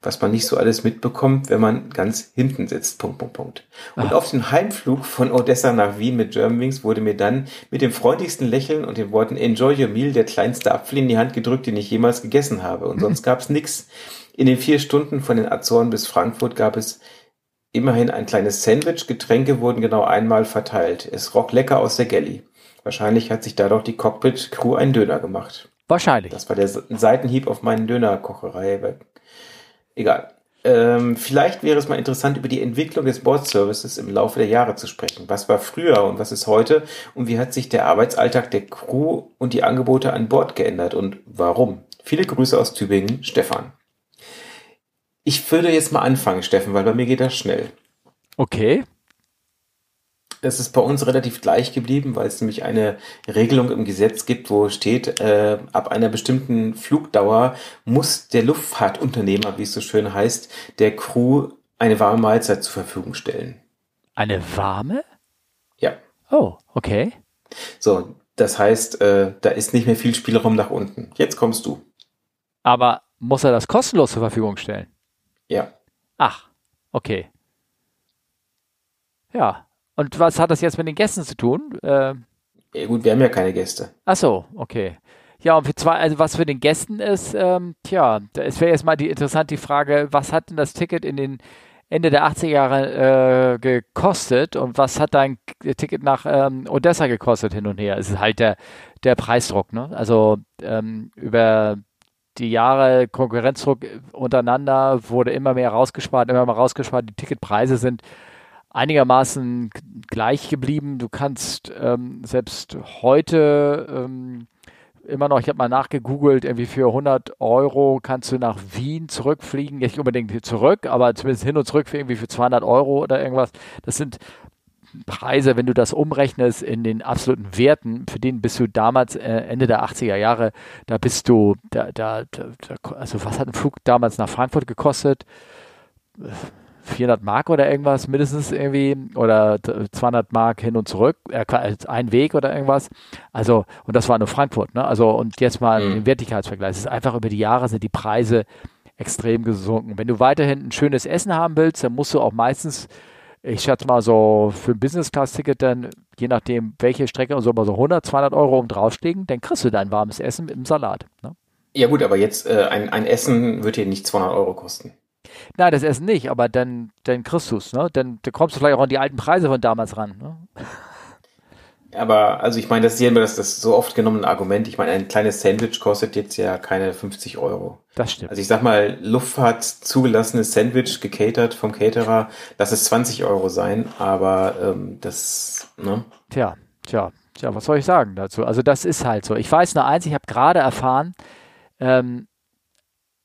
Was man nicht so alles mitbekommt, wenn man ganz hinten sitzt. Punkt, Punkt, Punkt. Und Ach. auf dem Heimflug von Odessa nach Wien mit Germanwings wurde mir dann mit dem freundlichsten Lächeln und den Worten Enjoy your meal der kleinste Apfel in die Hand gedrückt, den ich jemals gegessen habe. Und sonst gab's nix. In den vier Stunden von den Azoren bis Frankfurt gab es immerhin ein kleines Sandwich, Getränke wurden genau einmal verteilt. Es roch lecker aus der Galley. Wahrscheinlich hat sich dadurch die Cockpit-Crew einen Döner gemacht. Wahrscheinlich. Das war der Seitenhieb auf meinen Dönerkocherei. Egal. Ähm, vielleicht wäre es mal interessant, über die Entwicklung des Board-Services im Laufe der Jahre zu sprechen. Was war früher und was ist heute? Und wie hat sich der Arbeitsalltag der Crew und die Angebote an Bord geändert und warum? Viele Grüße aus Tübingen, Stefan. Ich würde jetzt mal anfangen, Steffen, weil bei mir geht das schnell. Okay. Das ist bei uns relativ gleich geblieben, weil es nämlich eine Regelung im Gesetz gibt, wo steht, äh, ab einer bestimmten Flugdauer muss der Luftfahrtunternehmer, wie es so schön heißt, der Crew eine warme Mahlzeit zur Verfügung stellen. Eine warme? Ja. Oh, okay. So, das heißt, äh, da ist nicht mehr viel Spielraum nach unten. Jetzt kommst du. Aber muss er das kostenlos zur Verfügung stellen? Ja. Ach, okay. Ja. Und was hat das jetzt mit den Gästen zu tun? Äh, ja gut, wir haben ja keine Gäste. ach so, okay. Ja, und für zwei, also was für den Gästen ist, ähm, tja, es wäre jetzt mal die interessant die Frage, was hat denn das Ticket in den Ende der 80er Jahre äh, gekostet und was hat dein Ticket nach ähm, Odessa gekostet hin und her? Es ist halt der, der Preisdruck, ne? Also ähm, über die Jahre Konkurrenzdruck untereinander wurde immer mehr rausgespart, immer mehr rausgespart. Die Ticketpreise sind einigermaßen gleich geblieben. Du kannst ähm, selbst heute ähm, immer noch, ich habe mal nachgegoogelt, irgendwie für 100 Euro kannst du nach Wien zurückfliegen, nicht unbedingt zurück, aber zumindest hin und zurück für irgendwie für 200 Euro oder irgendwas. Das sind Preise, wenn du das umrechnest in den absoluten Werten, für den bist du damals äh, Ende der 80er Jahre, da bist du, da, da, da, also was hat ein Flug damals nach Frankfurt gekostet? 400 Mark oder irgendwas mindestens irgendwie oder 200 Mark hin und zurück, äh, als ein Weg oder irgendwas. Also, und das war nur Frankfurt, ne? Also, und jetzt mal Mhm. den Wertigkeitsvergleich. Es ist einfach über die Jahre sind die Preise extrem gesunken. Wenn du weiterhin ein schönes Essen haben willst, dann musst du auch meistens, ich schätze mal so für ein Business-Class-Ticket dann, je nachdem welche Strecke und so, mal so 100, 200 Euro um drauflegen, dann kriegst du dein warmes Essen mit dem Salat. Ne? Ja gut, aber jetzt äh, ein, ein Essen wird dir nicht 200 Euro kosten. Nein, das Essen nicht, aber dann, dann kriegst du es, ne? Dann, dann kommst du vielleicht auch an die alten Preise von damals ran. Ne? Aber also ich meine, das ist ja immer das, das so oft genommene Argument. Ich meine, ein kleines Sandwich kostet jetzt ja keine 50 Euro. Das stimmt. Also ich sag mal, Luftfahrt zugelassenes Sandwich gecatert vom Caterer, lass es 20 Euro sein, aber ähm, das, ne? Tja, tja, tja, was soll ich sagen dazu? Also das ist halt so. Ich weiß nur eins, ich habe gerade erfahren, ähm,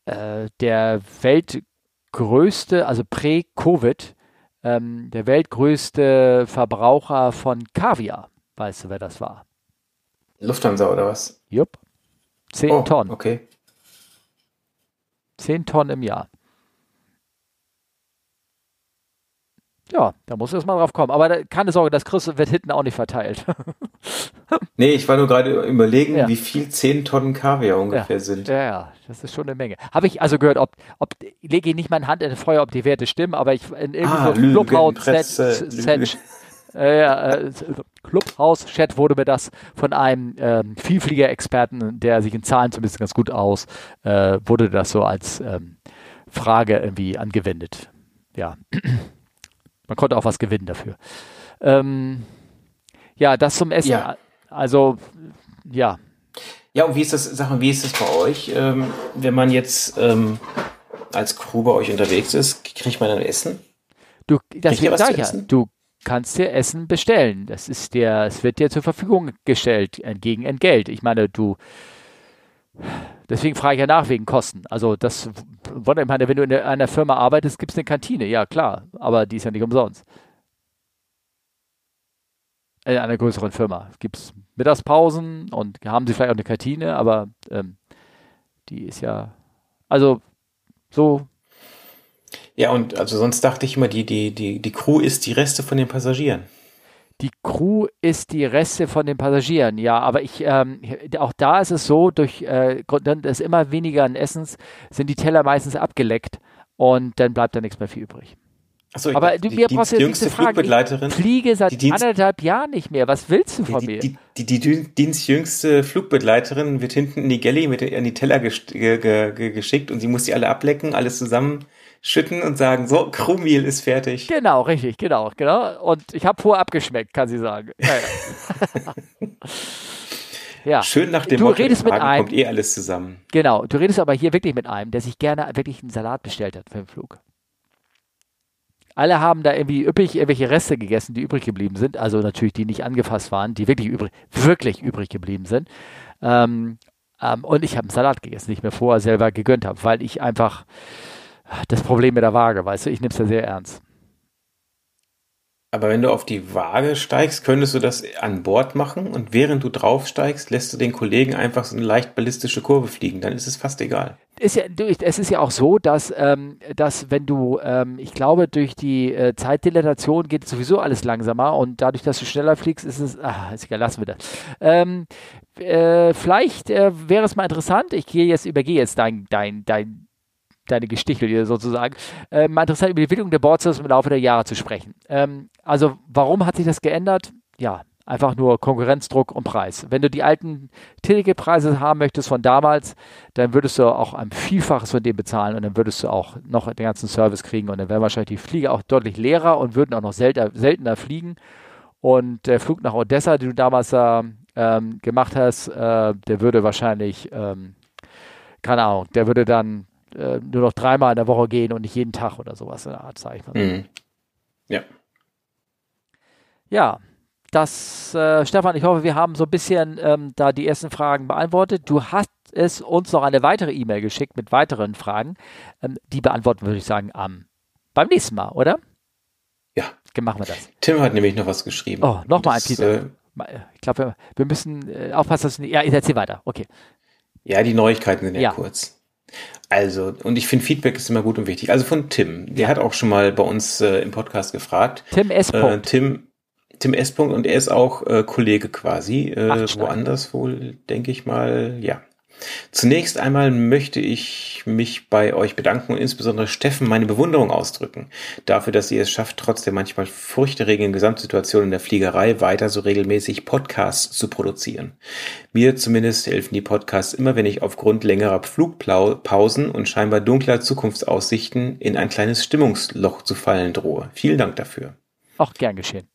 äh, der weltgrößte, also prä-Covid, ähm, der weltgrößte Verbraucher von Kaviar, weißt du, wer das war? Lufthansa oder was? Jupp. Zehn Oh, Tonnen. okay. Zehn Tonnen im Jahr. Ja, da muss erst mal drauf kommen. Aber da, keine Sorge, das du- wird hinten auch nicht verteilt. Nee, ich war nur gerade überlegen, Ja. wie viel 10 Tonnen Kaviar ungefähr sind. Ja, ja, das ist schon eine Menge. Habe ich also gehört, ob, ob lege ich nicht meine Hand in das Feuer, ob die Werte stimmen, aber ich in Ah, irgendeinem Lügenpresse, äh, ja, äh, Clubhouse-Chat wurde mir das von einem ähm, Vielflieger-Experten, der sich in Zahlen zumindest ganz gut aus, äh, wurde das so als ähm, Frage irgendwie angewendet. Ja, man konnte auch was gewinnen dafür. Ähm, ja, das zum Essen. Ja. Also, ja, Ja, und wie ist das, sag mal, wie ist das bei euch, ähm, wenn man jetzt ähm, als Crew bei euch unterwegs ist, kriegt man dann Essen? Du, das zu ich ja. essen? Du kannst dir Essen bestellen. Das ist dir, es wird dir zur Verfügung gestellt äh, gegen Entgelt. Ich meine, du, deswegen frage ich ja nach wegen Kosten. Also das, ich meine, wenn du in einer Firma arbeitest, gibt es eine Kantine. Ja, klar, aber die ist ja nicht umsonst. In einer größeren Firma gibt es Mittagspausen und haben sie vielleicht auch eine Kantine, aber ähm, die ist ja, also so Ja, und also sonst dachte ich immer, die, die, die, die Crew isst die Reste von den Passagieren. Die Crew ist die Reste von den Passagieren, ja, aber ich, ähm, auch da ist es so, durch äh, des immer weniger an Essens sind die Teller meistens abgeleckt und dann bleibt da nichts mehr viel übrig. Achso, Aber du, mir brauchst jetzt jüngste Frage. Flugbegleiterin. Ich fliege seit die Dienst- anderthalb Jahren nicht mehr. Was willst du von Die, mir? die, die, die, die dienstjüngste Flugbegleiterin wird hinten in die Galley mit an die Teller gest- ge, ge, ge, geschickt und sie muss die alle ablecken, alles zusammenschütten und sagen, so, Crewmeal ist fertig. Genau, richtig, genau, genau. Und ich habe vorher abgeschmeckt, kann sie sagen. Ja, ja. Schön nach dem Du Motto, redest mit einem- kommt eh alles zusammen. Genau, du redest aber hier wirklich mit einem, der sich gerne wirklich einen Salat bestellt hat für den Flug. Alle haben da irgendwie üppig irgendwelche Reste gegessen, die übrig geblieben sind. Also natürlich, die nicht angefasst waren, die wirklich übrig, wirklich übrig geblieben sind. Ähm, ähm, und ich habe einen Salat gegessen, den ich mir vorher selber gegönnt habe, weil ich einfach das Problem mit der Waage, weißt du, ich nehme es ja sehr ernst. Aber wenn du auf die Waage steigst, könntest du das an Bord machen und während du draufsteigst, lässt du den Kollegen einfach so eine leicht ballistische Kurve fliegen. Dann ist es fast egal. ist ja, es ist ja auch so, dass, ähm, dass wenn du, ähm, ich glaube, durch die äh, Zeitdilatation geht sowieso alles langsamer und dadurch, dass du schneller fliegst, ist es, ah, ist egal, lassen wir das. Ähm, äh, vielleicht äh, wäre es mal interessant, ich gehe jetzt, übergehe jetzt dein, dein, dein, deine Gestichel hier sozusagen, äh, mal interessant über die Entwicklung der Boardsys im Laufe der Jahre zu sprechen. Ähm, also, warum hat sich das geändert? Ja, einfach nur Konkurrenzdruck und Preis. Wenn du die alten Ticketpreise haben möchtest von damals, dann würdest du auch ein Vielfaches von dem bezahlen und dann würdest du auch noch den ganzen Service kriegen und dann wären wahrscheinlich die Flieger auch deutlich leerer und würden auch noch seltener, seltener fliegen. Und der Flug nach Odessa, den du damals äh, ähm, gemacht hast, äh, der würde wahrscheinlich, ähm, keine Ahnung, der würde dann äh, nur noch dreimal in der Woche gehen und nicht jeden Tag oder sowas in der Art, sag ich mal. Mhm. Ja. Ja, das, äh, Stefan, ich hoffe, wir haben so ein bisschen ähm, da die ersten Fragen beantwortet. Du hast es uns noch eine weitere E-Mail geschickt mit weiteren Fragen. Ähm, die beantworten, würde ich sagen, am, beim nächsten Mal, oder? Ja. Machen wir das. Tim hat nämlich noch was geschrieben. Oh, nochmal ein Peter. Äh, ich glaube, wir, wir, müssen äh, aufpassen, dass ja, ich erzähle weiter. Okay. Ja, die Neuigkeiten sind ja, ja. kurz. Also, und ich finde, Feedback ist immer gut und wichtig. Also von Tim, der hat auch schon mal bei uns äh, im Podcast gefragt. Tim S. Äh, Tim, Tim S. und er ist auch äh, Kollege quasi, äh, woanders wohl, denke ich mal, ja. Zunächst einmal möchte ich mich bei euch bedanken und insbesondere Steffen meine Bewunderung ausdrücken dafür, dass ihr es schafft, trotz der manchmal furchterregenden Gesamtsituation in der Fliegerei weiter so regelmäßig Podcasts zu produzieren. Mir zumindest helfen die Podcasts immer, wenn ich aufgrund längerer Flugpausen und scheinbar dunkler Zukunftsaussichten in ein kleines Stimmungsloch zu fallen drohe. Vielen Dank dafür. Auch gern geschehen.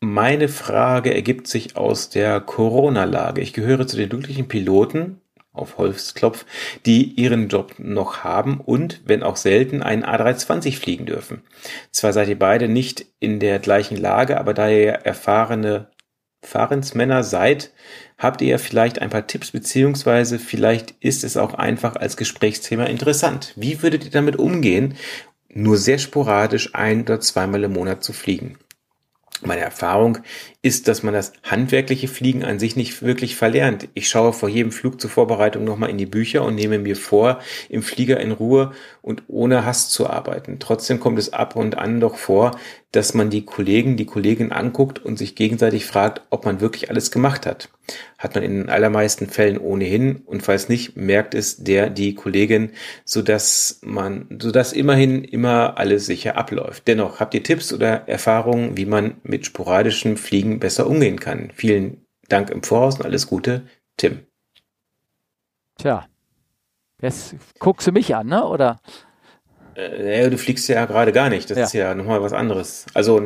Meine Frage ergibt sich aus der Corona-Lage. Ich gehöre zu den glücklichen Piloten, auf Holzklopf, die ihren Job noch haben und, wenn auch selten, einen A320 fliegen dürfen. Zwar seid ihr beide nicht in der gleichen Lage, aber da ihr erfahrene Fahrensmänner seid, habt ihr vielleicht ein paar Tipps, beziehungsweise vielleicht ist es auch einfach als Gesprächsthema interessant. Wie würdet ihr damit umgehen, nur sehr sporadisch ein oder zweimal im Monat zu fliegen? Meine Erfahrung ist, dass man das handwerkliche Fliegen an sich nicht wirklich verlernt. Ich schaue vor jedem Flug zur Vorbereitung nochmal in die Bücher und nehme mir vor, im Flieger in Ruhe und ohne Hass zu arbeiten. Trotzdem kommt es ab und an doch vor, dass man die Kollegen, die Kollegin anguckt und sich gegenseitig fragt, ob man wirklich alles gemacht hat. Hat man in den allermeisten Fällen ohnehin und falls nicht, merkt es der, die Kollegin, sodass man, sodass immerhin immer alles sicher abläuft. Dennoch, habt ihr Tipps oder Erfahrungen, wie man mit sporadischem Fliegen besser umgehen kann? Vielen Dank im Voraus und alles Gute, Tim. Tja, jetzt guckst du mich an, ne? Oder? Äh, du fliegst ja gerade gar nicht. Das ja. ist ja nochmal was anderes. Also,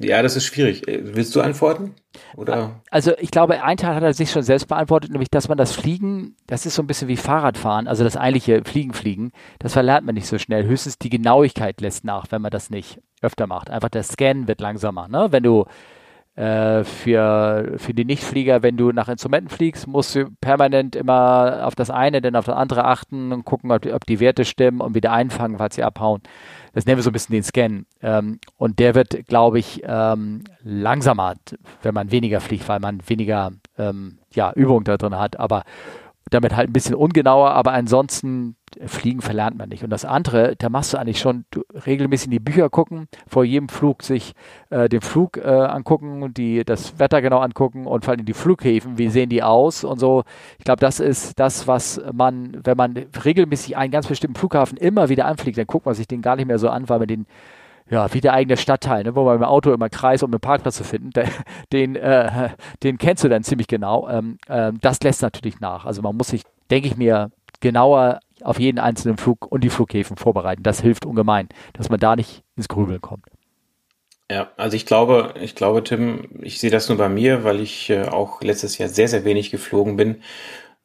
ja, das ist schwierig. Äh, willst du antworten? Oder? Also, ich glaube, ein Teil hat er sich schon selbst beantwortet, nämlich, dass man das Fliegen, das ist so ein bisschen wie Fahrradfahren, also das eigentliche Fliegen, Fliegen, das verlernt man nicht so schnell. Höchstens die Genauigkeit lässt nach, wenn man das nicht öfter macht. Einfach der Scan wird langsamer. Ne? Wenn du äh, für, für die Nichtflieger, wenn du nach Instrumenten fliegst, musst du permanent immer auf das eine, dann auf das andere achten und gucken, ob, ob die Werte stimmen und wieder einfangen, falls sie abhauen. Das nennen wir so ein bisschen den Scan. Ähm, und der wird, glaube ich, ähm, langsamer, wenn man weniger fliegt, weil man weniger ähm, ja, Übung da drin hat. Aber damit halt ein bisschen ungenauer, aber ansonsten Fliegen verlernt man nicht. Und das andere, da machst du eigentlich schon du, regelmäßig in die Bücher gucken, vor jedem Flug sich äh, den Flug äh, angucken, die, das Wetter genau angucken und vor allem die Flughäfen, wie sehen die aus und so. Ich glaube, das ist das, was man, wenn man regelmäßig einen ganz bestimmten Flughafen immer wieder anfliegt, dann guckt man sich den gar nicht mehr so an, weil man den ja, wie der eigene Stadtteil, ne, wo man im Auto immer kreist, um einen Parkplatz zu finden, den, äh, den kennst du dann ziemlich genau. Ähm, ähm, das lässt natürlich nach. Also man muss sich, denke ich mir, genauer auf jeden einzelnen Flug und die Flughäfen vorbereiten. Das hilft ungemein, dass man da nicht ins Grübeln kommt. Ja, also ich glaube, ich glaube, Tim, ich sehe das nur bei mir, weil ich äh, auch letztes Jahr sehr, sehr wenig geflogen bin,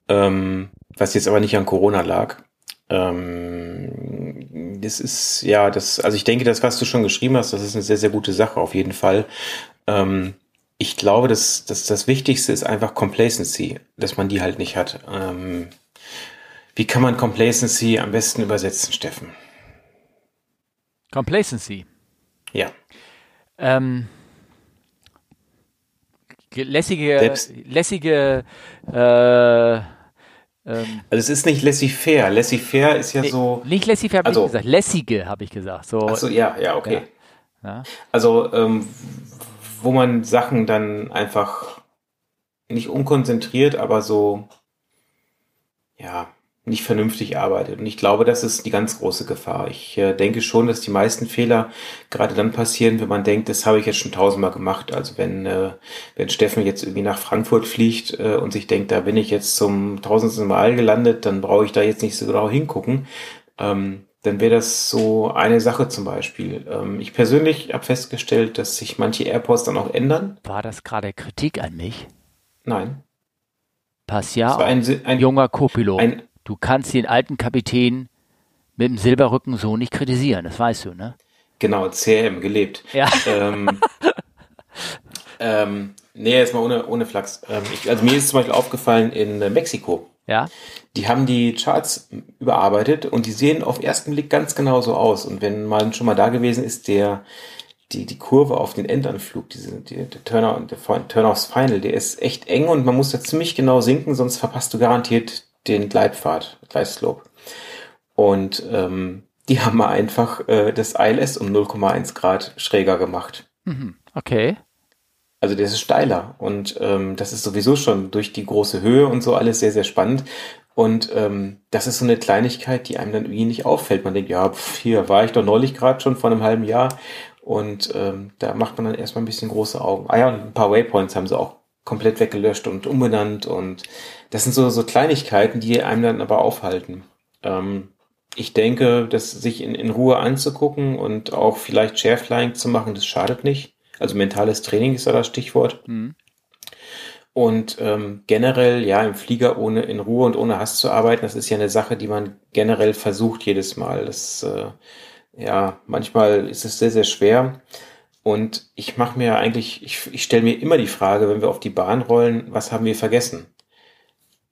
ähm, was jetzt aber nicht an Corona lag. Ähm, das ist, ja, das, also ich denke, das, was du schon geschrieben hast, das ist eine sehr, sehr gute Sache auf jeden Fall. Ähm, ich glaube, dass, dass das Wichtigste ist einfach Complacency, dass man die halt nicht hat. Ähm, wie kann man Complacency am besten übersetzen, Steffen? Complacency. Ja. Ähm, lässige, Selbst lässige, äh, Ähm, also es ist nicht laissez-faire. Laissez-faire ist ja nee, so. Nicht laissez-faire habe also, ich gesagt. Lässige habe ich gesagt. So, Achso, ja, ja, okay. Ja. Ja. Also ähm, wo man Sachen dann einfach nicht unkonzentriert, aber so ja nicht vernünftig arbeitet. Und ich glaube, das ist die ganz große Gefahr. Ich äh, denke schon, dass die meisten Fehler gerade dann passieren, wenn man denkt, das habe ich jetzt schon tausendmal gemacht. Also wenn, äh, wenn Steffen jetzt irgendwie nach Frankfurt fliegt äh, und sich denkt, da bin ich jetzt zum tausendsten Mal gelandet, dann brauche ich da jetzt nicht so genau hingucken. Ähm, dann wäre das so eine Sache zum Beispiel. Ähm, ich persönlich habe festgestellt, dass sich manche Airports dann auch ändern. War das gerade Kritik an mich? Nein. Pass ja, ein, ein, junger Co-Pilot. Ein, Du kannst den alten Kapitän mit dem Silberrücken so nicht kritisieren, das weißt du, ne? Genau, CRM gelebt. Ja. Ähm, ähm, nee, jetzt mal ohne, ohne Flachs. Ähm, ich, also mir ist zum Beispiel aufgefallen in äh, Mexiko. Ja. Die haben die Charts überarbeitet und die sehen auf ersten Blick ganz genau so aus. Und wenn man schon mal da gewesen ist, der, die, die Kurve auf den Endanflug, diese, die, der Turner, der Turn aufs Final, der ist echt eng und man muss da ziemlich genau sinken, sonst verpasst du garantiert den Gleitpfad, Gleitslope. Und ähm, die haben mal einfach äh, das ILS um 0,1 Grad schräger gemacht. Mhm. Okay. Also das ist steiler und ähm, das ist sowieso schon durch die große Höhe und so alles sehr, sehr spannend. Und ähm, das ist so eine Kleinigkeit, die einem dann irgendwie nicht auffällt. Man denkt, ja, pf, hier war ich doch neulich gerade schon vor einem halben Jahr. Und ähm, da macht man dann erstmal ein bisschen große Augen. Ah ja, und ein paar Waypoints haben sie auch komplett weggelöscht und umbenannt und das sind so, so Kleinigkeiten, die einem dann aber aufhalten. Ähm, ich denke, das sich in, in Ruhe anzugucken und auch vielleicht Shareflying zu machen, das schadet nicht. Also mentales Training ist da das Stichwort. Mhm. Und ähm, generell, ja, im Flieger ohne in Ruhe und ohne Hass zu arbeiten, das ist ja eine Sache, die man generell versucht jedes Mal. Das, äh, ja, manchmal ist es sehr, sehr schwer. Und ich mache mir eigentlich, ich, ich stelle mir immer die Frage, wenn wir auf die Bahn rollen, was haben wir vergessen?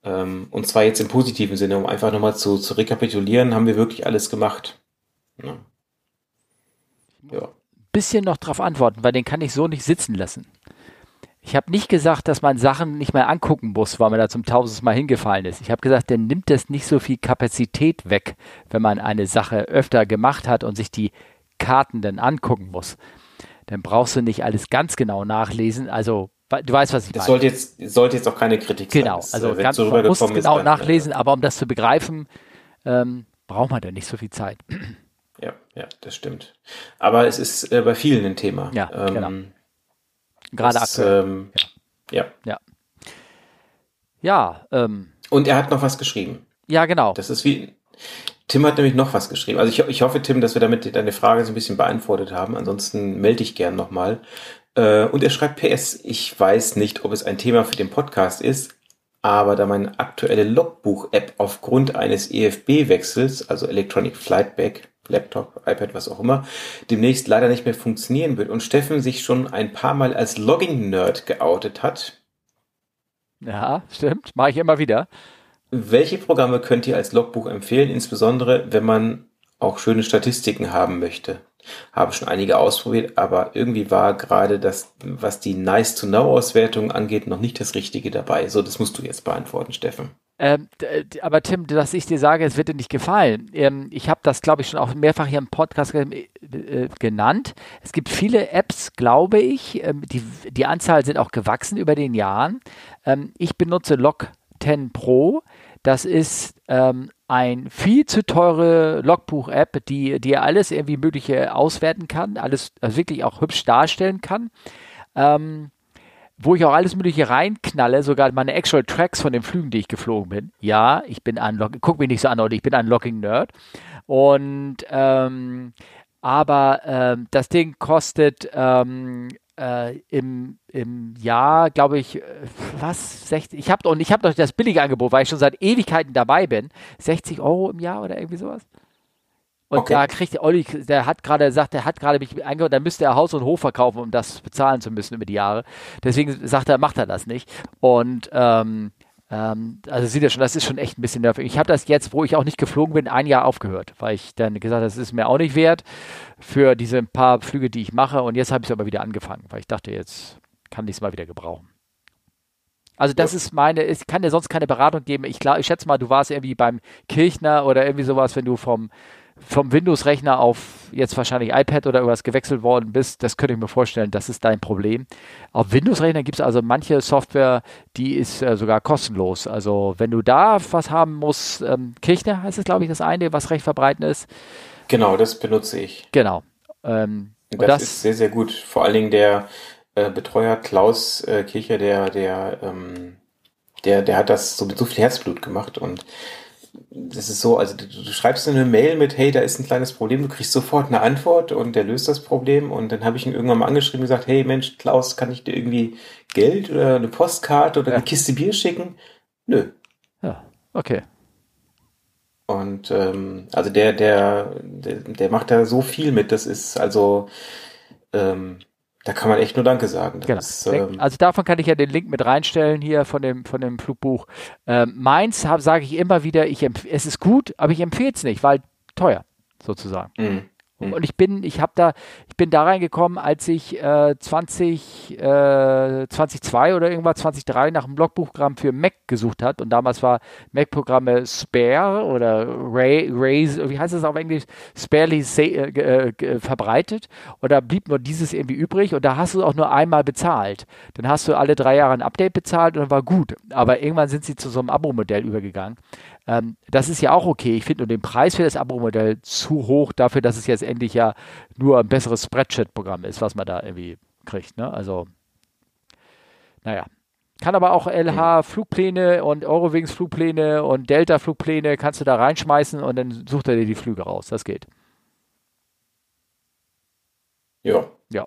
Ähm, und zwar jetzt im positiven Sinne, um einfach nochmal zu, zu rekapitulieren, haben wir wirklich alles gemacht. Ja. ja. Bisschen noch drauf antworten, weil den kann ich so nicht sitzen lassen. Ich habe nicht gesagt, dass man Sachen nicht mehr angucken muss, weil man da zum tausendsten Mal hingefallen ist. Ich habe gesagt, dann nimmt das nicht so viel Kapazität weg, wenn man eine Sache öfter gemacht hat und sich die Karten dann angucken muss dann brauchst du nicht alles ganz genau nachlesen. Also du weißt, was ich das meine. Sollte jetzt, sollte jetzt auch keine Kritik genau, sein. Genau, also ganz, so man muss genau ist, nachlesen, ja. aber um das zu begreifen, ähm, braucht man da nicht so viel Zeit. Ja, ja, das stimmt. Aber es ist äh, bei vielen ein Thema. Ja, ähm, genau. Gerade aktuell. Ähm, ja. Ja. Ja. ähm, Und er hat noch was geschrieben. Ja, genau. Das ist wie, Tim hat nämlich noch was geschrieben. Also ich, ich hoffe, Tim, dass wir damit deine Frage so ein bisschen beantwortet haben. Ansonsten melde ich gern nochmal. Äh, und er schreibt PS, ich weiß nicht, ob es ein Thema für den Podcast ist, aber da meine aktuelle Logbuch-App aufgrund eines EFB-Wechsels, also Electronic Flight Bag, Laptop, iPad, was auch immer, demnächst leider nicht mehr funktionieren wird und Steffen sich schon ein paar Mal als Logging-Nerd geoutet hat. Ja, stimmt. Mache ich immer wieder. Welche Programme könnt ihr als Logbuch empfehlen, insbesondere wenn man auch schöne Statistiken haben möchte? Habe schon einige ausprobiert, aber irgendwie war gerade das, was die Nice-to-Know-Auswertung angeht, noch nicht das Richtige dabei. So, das musst du jetzt beantworten, Steffen. Ähm, aber Tim, dass ich dir sage, es wird dir nicht gefallen. Ähm, ich habe das, glaube ich, schon auch mehrfach hier im Podcast äh, genannt. Es gibt viele Apps, glaube ich. Ähm, die, die Anzahl sind auch gewachsen über den Jahren. Ähm, ich benutze Log 10 Pro. Das ist ähm, ein viel zu teure Logbuch-App, die dir alles irgendwie Mögliche auswerten kann, alles also wirklich auch hübsch darstellen kann. Ähm, wo ich auch alles Mögliche reinknalle, sogar meine Actual Tracks von den Flügen, die ich geflogen bin. Ja, ich bin ein Log guck mich nicht so an, oder ich bin ein Logging-Nerd. Und ähm, aber ähm, das Ding kostet ähm, äh, im, im Jahr, glaube ich, äh, was, 60, ich habe doch, ich habe doch das billige Angebot, weil ich schon seit Ewigkeiten dabei bin, 60 Euro im Jahr oder irgendwie sowas. Und okay. da kriegt der Olli, der hat gerade gesagt, der hat gerade mich eingehört, da müsste er Haus und Hof verkaufen, um das bezahlen zu müssen über die Jahre. Deswegen sagt er, macht er das nicht. Und ähm, ähm, also sieht er schon, das ist schon echt ein bisschen nervig. Ich habe das jetzt, wo ich auch nicht geflogen bin, ein Jahr aufgehört, weil ich dann gesagt habe, das ist mir auch nicht wert für diese paar Flüge, die ich mache. Und jetzt habe ich es aber wieder angefangen, weil ich dachte, jetzt kann ich es mal wieder gebrauchen. Also das ja. ist meine, ich kann dir sonst keine Beratung geben. Ich, glaub, ich schätze mal, du warst irgendwie beim Kirchner oder irgendwie sowas, wenn du vom vom Windows-Rechner auf jetzt wahrscheinlich iPad oder irgendwas gewechselt worden bist, das könnte ich mir vorstellen, das ist dein Problem. Auf Windows-Rechner gibt es also manche Software, die ist äh, sogar kostenlos. Also wenn du da was haben musst, ähm, Kirchner heißt es, glaube ich, das eine, was recht verbreitet ist. Genau, das benutze ich. Genau. Ähm, das, das, ist sehr, sehr gut. Vor allen Dingen der äh, Betreuer Klaus äh, Kircher, der, der, ähm, der, der hat das so mit so viel Herzblut gemacht und das ist so, also du, du, schreibst eine Mail mit, hey, da ist ein kleines Problem, du kriegst sofort eine Antwort und der löst das Problem und dann habe ich ihn irgendwann mal angeschrieben und gesagt, hey Mensch, Klaus, kann ich dir irgendwie Geld oder eine Postkarte oder ja. eine Kiste Bier schicken? Nö. Ja, okay. Und ähm, also der, der, der, der macht da so viel mit, das ist also ähm, da kann man echt nur Danke sagen. Genau. Ist, ähm also davon kann ich ja den Link mit reinstellen hier von dem, von dem Flugbuch. Ähm, meins sage ich immer wieder, ich es ist gut, aber ich empfehle es nicht, weil teuer sozusagen. Mhm. Mhm. Und ich bin, ich habe da, ich bin da reingekommen, als ich äh, 20, äh, 2002 oder irgendwas 2003 nach einem Logbuchprogramm für Mac gesucht hat. Und damals war Mac-Programme Spare oder Ray, Ray, wie heißt das auf Englisch? Sparely äh, äh, verbreitet. Und da blieb nur dieses irgendwie übrig. Und da hast du auch nur einmal bezahlt. Dann hast du alle drei Jahre ein Update bezahlt und dann war gut. Aber irgendwann sind sie zu so einem Abo-Modell übergegangen. Ähm, das ist ja auch okay. Ich finde nur den Preis für das Abo-Modell zu hoch dafür, dass es jetzt endlich ja nur ein besseres Spreadsheet-Programm ist, was man da irgendwie kriegt. Ne? Also, naja. Kann aber auch LH-Flugpläne und Eurowings-Flugpläne und Delta-Flugpläne kannst du da reinschmeißen und dann sucht er dir die Flüge raus. Das geht. Ja. Ja.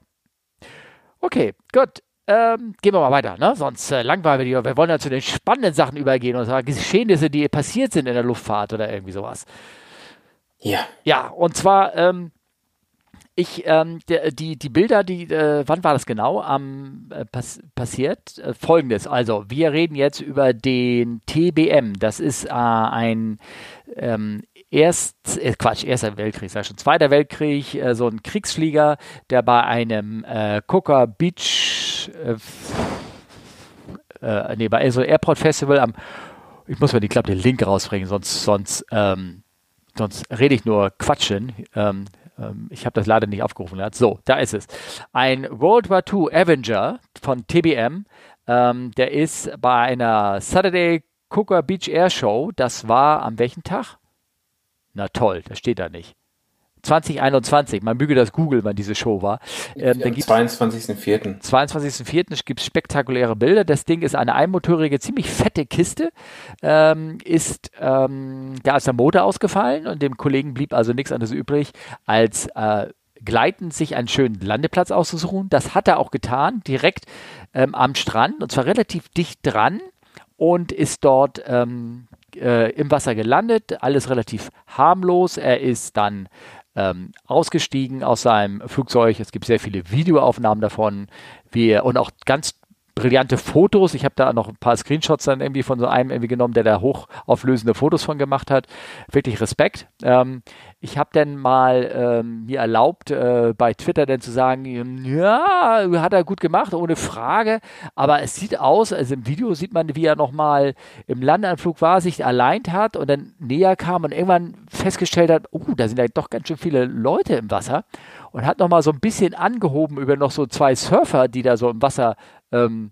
Okay, gut. Ähm, gehen wir mal weiter, ne? sonst äh, langweilen wir die. Wir wollen ja zu den spannenden Sachen übergehen und sagen Geschehnisse, die passiert sind in der Luftfahrt oder irgendwie sowas. Ja. Ja, und zwar, ähm, ich, ähm, der, die, die Bilder, die, äh, wann war das genau am äh, pass passiert? Äh, Folgendes, also wir reden jetzt über den TBM. Das ist äh, ein ähm, erst, äh, Quatsch, erster Weltkrieg, sag schon, zweiter Weltkrieg, äh, so ein Kriegsflieger, der bei einem äh, Coca Beach, äh, äh, nee, bei so Airport Festival am, ich muss mal die Klappe den Link rausbringen, sonst, sonst, ähm, sonst rede ich nur Quatschen. Ähm, ähm, ich habe das leider nicht aufgerufen. So, da ist es. Ein World War II Avenger von TBM, ähm, der ist bei einer Saturday Cooker Beach Air Show, das war am welchen Tag? Na toll, das steht da nicht. 2021, man möge das Google, wann diese Show war. Ähm, Am 22.04. 22.04. gibt es spektakuläre Bilder. Das Ding ist eine einmotorige, ziemlich fette Kiste. Ähm, ist, ähm, da ist der Motor ausgefallen und dem Kollegen blieb also nichts anderes übrig, als äh, gleitend sich einen schönen Landeplatz auszusuchen. Das hat er auch getan, direkt ähm, am Strand und zwar relativ dicht dran und ist dort ähm, äh, im Wasser gelandet, alles relativ harmlos. Er ist dann ähm, ausgestiegen aus seinem Flugzeug. Es gibt sehr viele Videoaufnahmen davon, wie er, und auch ganz brillante Fotos. Ich habe da noch ein paar Screenshots dann irgendwie von so einem irgendwie genommen, der da hochauflösende Fotos von gemacht hat. Wirklich Respekt. Ähm, ich habe dann mal ähm, mir erlaubt, äh, bei Twitter dann zu sagen, ja, hat er gut gemacht, ohne Frage. Aber es sieht aus, also im Video sieht man, wie er nochmal im Landeanflug war, sich allein hat und dann näher kam und irgendwann festgestellt hat, oh, da sind ja doch ganz schön viele Leute im Wasser und hat nochmal so ein bisschen angehoben über noch so zwei Surfer, die da so im Wasser ähm,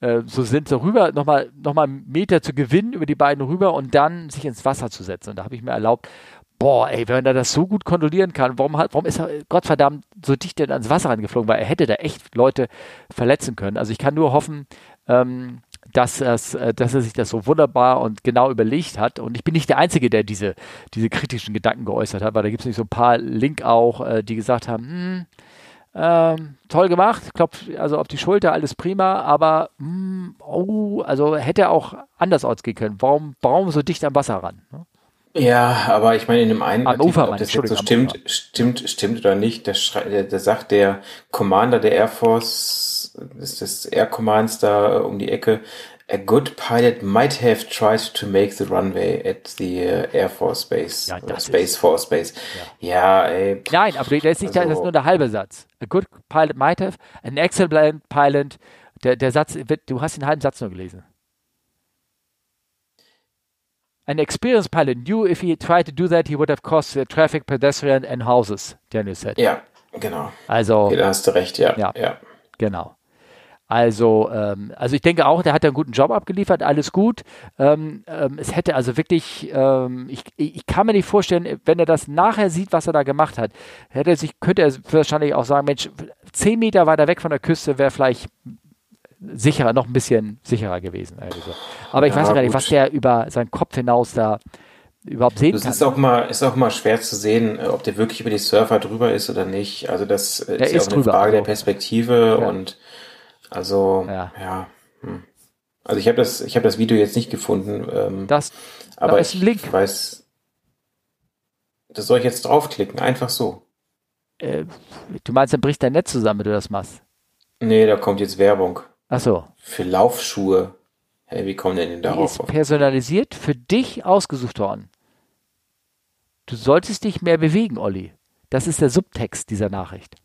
äh, so sind, so rüber, nochmal noch mal einen Meter zu gewinnen über die beiden rüber und dann sich ins Wasser zu setzen. Und da habe ich mir erlaubt, boah, ey, wenn er das so gut kontrollieren kann, warum, hat, warum ist er Gottverdammt so dicht denn ans Wasser angeflogen? Weil er hätte da echt Leute verletzen können. Also ich kann nur hoffen, ähm, dass, dass, äh, dass er sich das so wunderbar und genau überlegt hat. Und ich bin nicht der Einzige, der diese, diese kritischen Gedanken geäußert hat, weil da gibt es nicht so ein paar Link auch, äh, die gesagt haben, hm, ähm, toll gemacht, klopft also auf die Schulter, alles prima, aber mh, hm, oh, also hätte auch andersorts gehen können. Warum, warum so dicht am Wasser ran? Ne? Ja, aber ich meine, in dem einen am Ufer, ob das jetzt so stimmt, stimmt, stimmt oder nicht, der, der sagt der Commander der Air Force, ist das Air Commands da um die Ecke, a good pilot might have tried to make the runway at the uh, Air Force Base. Ja, uh, oder Space ist. Force Base. Ja, ja ey. Nein, aber das ist, nicht, also, das ist also nur der halbe Satz. A good pilot might have, an excellent pilot. Der, der Satz, du hast den halben Satz nur gelesen. An experienced pilot knew if he tried to do that, he would have caused the traffic, pedestrian and houses, Daniel said. Ja, genau. Also. Okay, da hast du recht, ja. ja. ja. Genau. Also, ähm, also ich denke auch, der hat einen guten Job abgeliefert, alles gut. Ähm, ähm, es hätte also wirklich, ähm, ich, ich kann mir nicht vorstellen, wenn er das nachher sieht, was er da gemacht hat, hätte er sich, könnte er wahrscheinlich auch sagen, Mensch, zehn Meter weiter weg von der Küste wäre vielleicht sicherer, noch ein bisschen sicherer gewesen. irgendwie so. Aber ich Ja, weiß gar nicht, gut. was der über seinen Kopf hinaus da überhaupt sehen Das kann. ist auch mal, ist auch mal schwer zu sehen, äh, ob der wirklich über die Surfer drüber ist oder nicht. Also das äh, Der ist ja auch eine drüber, Frage der also. Perspektive Ja. und also Ja. ja. hm. Also ich habe das, ich habe das Video jetzt nicht gefunden, ähm, das, aber da ist ich ein Link. weiß, das soll ich jetzt draufklicken, einfach so. äh, du meinst, dann bricht dein Netz zusammen, wenn du das machst. Nee, da kommt jetzt Werbung Ach so. für Laufschuhe. Hey, wie kommen denn denn Die darauf? ist personalisiert für dich ausgesucht worden. Du solltest dich mehr bewegen, Olli. Das ist der Subtext dieser Nachricht.